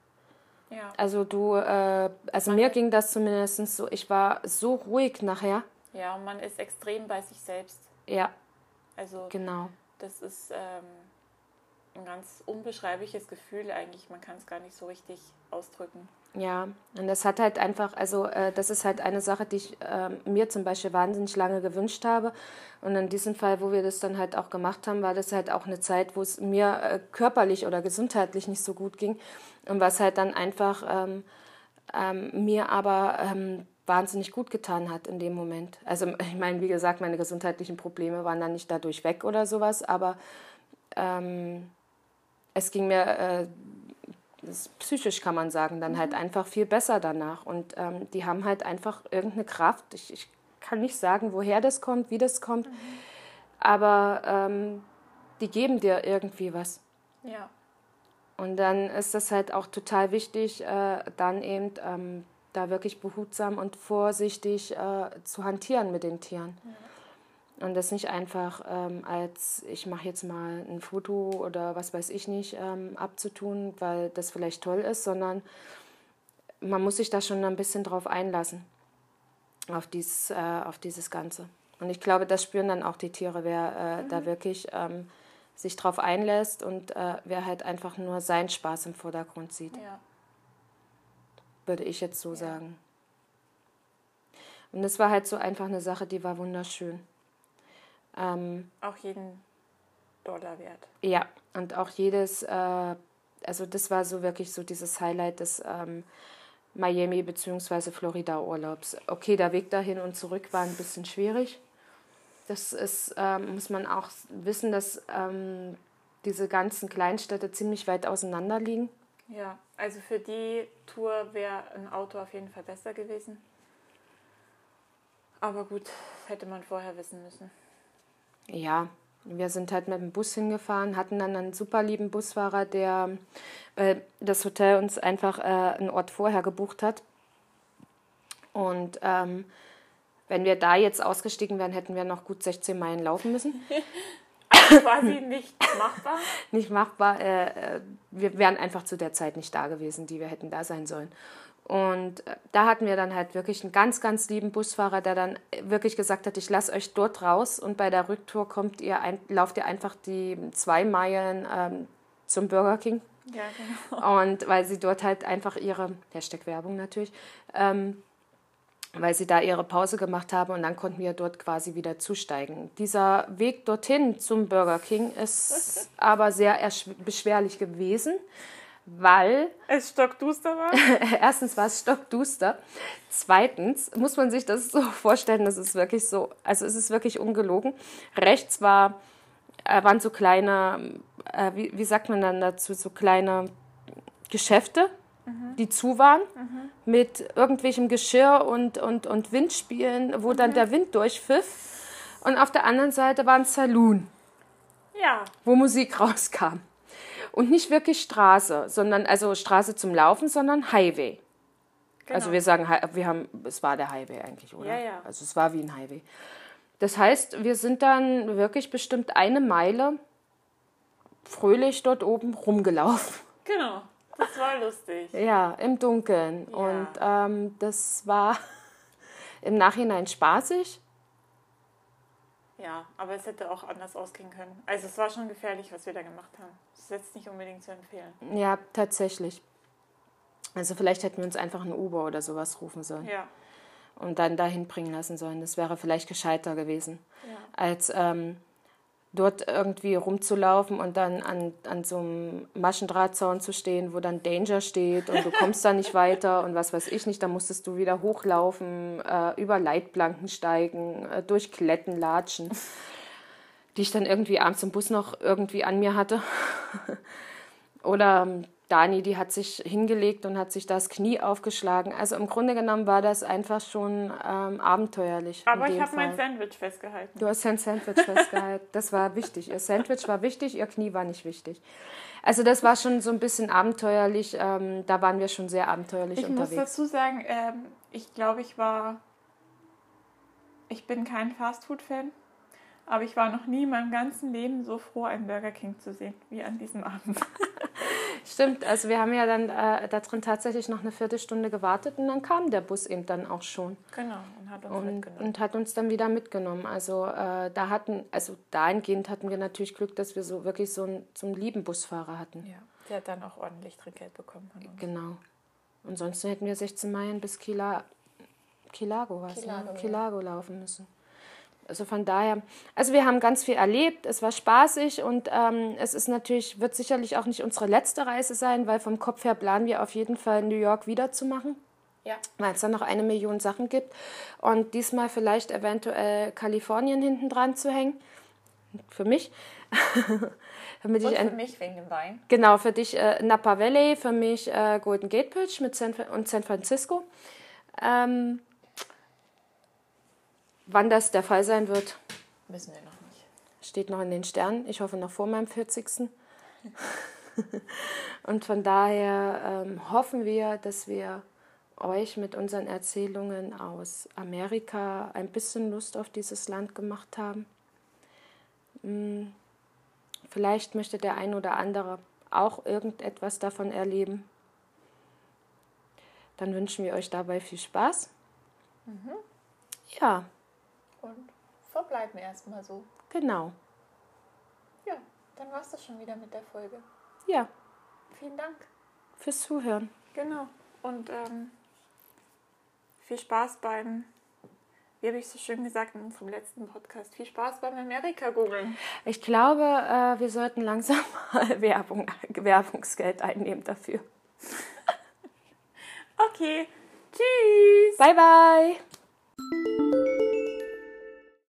Ja. Also du, äh, also mir ging das zumindest so, ich war so ruhig nachher. Ja, und man ist extrem bei sich selbst. Ja, Also genau. das ist ähm, ein ganz unbeschreibliches Gefühl eigentlich. Man kann es gar nicht so richtig ausdrücken. Ja, und das hat halt einfach, also äh, das ist halt eine Sache, die ich äh, mir zum Beispiel wahnsinnig lange gewünscht habe. Und in diesem Fall, wo wir das dann halt auch gemacht haben, war das halt auch eine Zeit, wo es mir äh, körperlich oder gesundheitlich nicht so gut ging. Und was halt dann einfach ähm, ähm, mir aber ähm, wahnsinnig gut getan hat in dem Moment. Also ich meine, wie gesagt, meine gesundheitlichen Probleme waren dann nicht dadurch weg oder sowas, aber ähm, es ging mir äh, psychisch kann man sagen, dann halt einfach viel besser danach. Und ähm, die haben halt einfach irgendeine Kraft. Ich, ich kann nicht sagen, woher das kommt, wie das kommt, aber ähm, die geben dir irgendwie was. Ja. Und dann ist das halt auch total wichtig, äh, dann eben ähm, da wirklich behutsam und vorsichtig äh, zu hantieren mit den Tieren. Und das nicht einfach ähm, als, ich mache jetzt mal ein Foto oder was weiß ich nicht, ähm, abzutun, weil das vielleicht toll ist, sondern man muss sich da schon ein bisschen drauf einlassen, auf dieses, äh, auf dieses Ganze. Und ich glaube, das spüren dann auch die Tiere, wer äh, da wirklich ähm, sich drauf einlässt und äh, wer halt einfach nur seinen Spaß im Vordergrund sieht, Ja. würde ich jetzt so sagen. Und das war halt so einfach eine Sache, die war wunderschön. Ähm, Auch jeden Dollar wert. Ja, und auch jedes, äh, also das war so wirklich so dieses Highlight des ähm, Miami bzw. Florida Urlaubs. Okay, der Weg dahin und zurück war ein bisschen schwierig. Das ist, ähm, muss man auch wissen, dass ähm, diese ganzen Kleinstädte ziemlich weit auseinander liegen. Ja, also für die Tour wäre ein Auto auf jeden Fall besser gewesen. Aber gut, hätte man vorher wissen müssen. Ja, wir sind halt mit dem Bus hingefahren, hatten dann einen super lieben Busfahrer, der äh, das Hotel uns einfach äh, einen Ort vorher gebucht hat. Und ähm, wenn wir da jetzt ausgestiegen wären, hätten wir noch gut 16 Meilen laufen müssen. Quasi nicht machbar. Nicht machbar. Äh, äh, wir wären einfach zu der Zeit nicht da gewesen, die wir hätten da sein sollen. Und äh, da hatten wir dann halt wirklich einen ganz, ganz lieben Busfahrer, der dann wirklich gesagt hat, ich lasse euch dort raus und bei der Rücktour kommt ihr ein, lauft ihr einfach die zwei Meilen ähm, zum Burger King. Ja, genau. Und weil sie dort halt einfach ihre, Hashtag Werbung natürlich, ähm, weil sie da ihre Pause gemacht haben und dann konnten wir dort quasi wieder zusteigen. Dieser Weg dorthin zum Burger King ist aber sehr beschwerlich gewesen, weil Es stockduster war. erstens war es stockduster. Zweitens muss man sich das so vorstellen, das ist wirklich so, also es ist wirklich ungelogen. Rechts war, äh, waren so kleine, äh, wie, wie sagt man dann dazu, so kleine Geschäfte, die zu waren, mit irgendwelchem Geschirr und, und, und Windspielen, wo dann der Wind durchpfiff. Und auf der anderen Seite war ein Saloon Ja, wo Musik rauskam. Und nicht wirklich Straße, sondern also Straße zum Laufen, sondern Highway. genau. Also wir sagen, wir haben, es war der Highway eigentlich, oder? Ja, ja. Also es war wie ein Highway. Das heißt, wir sind dann wirklich bestimmt eine Meile fröhlich dort oben rumgelaufen. genau. Das war lustig. Ja, im Dunkeln. Ja. Und ähm, das war im Nachhinein spaßig. Ja, aber es hätte auch anders ausgehen können. Also es war schon gefährlich, was wir da gemacht haben. Das ist jetzt nicht unbedingt zu empfehlen. Ja, tatsächlich. Also vielleicht hätten wir uns einfach ein Uber oder sowas rufen sollen. Ja, und dann dahin bringen lassen sollen. Das wäre vielleicht gescheiter gewesen, ja. als ähm, dort irgendwie rumzulaufen und dann an, an so einem Maschendrahtzaun zu stehen, wo dann Danger steht und du kommst da nicht weiter und was weiß ich nicht. Da musstest du wieder hochlaufen, äh, über Leitplanken steigen, äh, durch Kletten latschen, die ich dann irgendwie abends im Bus noch irgendwie an mir hatte. Oder ähm, Dani, die hat sich hingelegt und hat sich das Knie aufgeschlagen. Also im Grunde genommen war das einfach schon ähm, abenteuerlich. Aber ich habe mein Sandwich festgehalten. Du hast dein Sandwich festgehalten. Das war wichtig. Ihr Sandwich war wichtig, ihr Knie war nicht wichtig. Also das war schon so ein bisschen abenteuerlich. Ähm, da waren wir schon sehr abenteuerlich ich unterwegs. Ich muss dazu sagen, ähm, ich glaube, ich war... Ich bin kein Fastfood-Fan. Aber ich war noch nie in meinem ganzen Leben so froh, einen Burger King zu sehen, wie an diesem Abend. Stimmt, also wir haben ja dann äh, da drin tatsächlich noch eine Viertelstunde gewartet und dann kam der Bus eben dann auch schon. Genau, und hat uns und, mitgenommen. Und hat uns dann wieder mitgenommen. Also äh, da hatten, also dahingehend hatten wir natürlich Glück, dass wir so wirklich so einen, so einen lieben Busfahrer hatten. Ja, der hat dann auch ordentlich Trinkgeld bekommen von uns. Genau. Ansonsten hätten wir 16 Meilen bis Kila, Kilago, was, Kilago, ne? Kilago laufen müssen. Also von daher, also wir haben ganz viel erlebt, es war spaßig und ähm, es ist natürlich, wird sicherlich auch nicht unsere letzte Reise sein, weil vom Kopf her planen wir auf jeden Fall New York wiederzumachen. Ja. Weil es da noch eine Million Sachen gibt. Und diesmal vielleicht eventuell Kalifornien hinten dran zu hängen. Für mich. Damit und ich für mich wegen dem Wein. Genau, für dich äh, Napa Valley, für mich äh, Golden Gate Bridge mit San, und San Francisco. Ähm, Wann das der Fall sein wird, wissen wir noch nicht. Steht noch in den Sternen. Ich hoffe noch vor meinem 40. Und von daher ähm, hoffen wir, dass wir euch mit unseren Erzählungen aus Amerika ein bisschen Lust auf dieses Land gemacht haben. Hm, vielleicht möchte der ein oder andere auch irgendetwas davon erleben. Dann wünschen wir euch dabei viel Spaß. Mhm. Ja und verbleiben erstmal so. Genau. Ja, dann war es das schon wieder mit der Folge. Ja. Vielen Dank. Fürs Zuhören. Genau. Und ähm, viel Spaß beim, wie habe ich so schön gesagt in unserem letzten Podcast, viel Spaß beim Amerika-Googeln. Ich glaube, äh, wir sollten langsam mal Werbung, Werbungsgeld einnehmen dafür. okay. Tschüss. Bye, bye.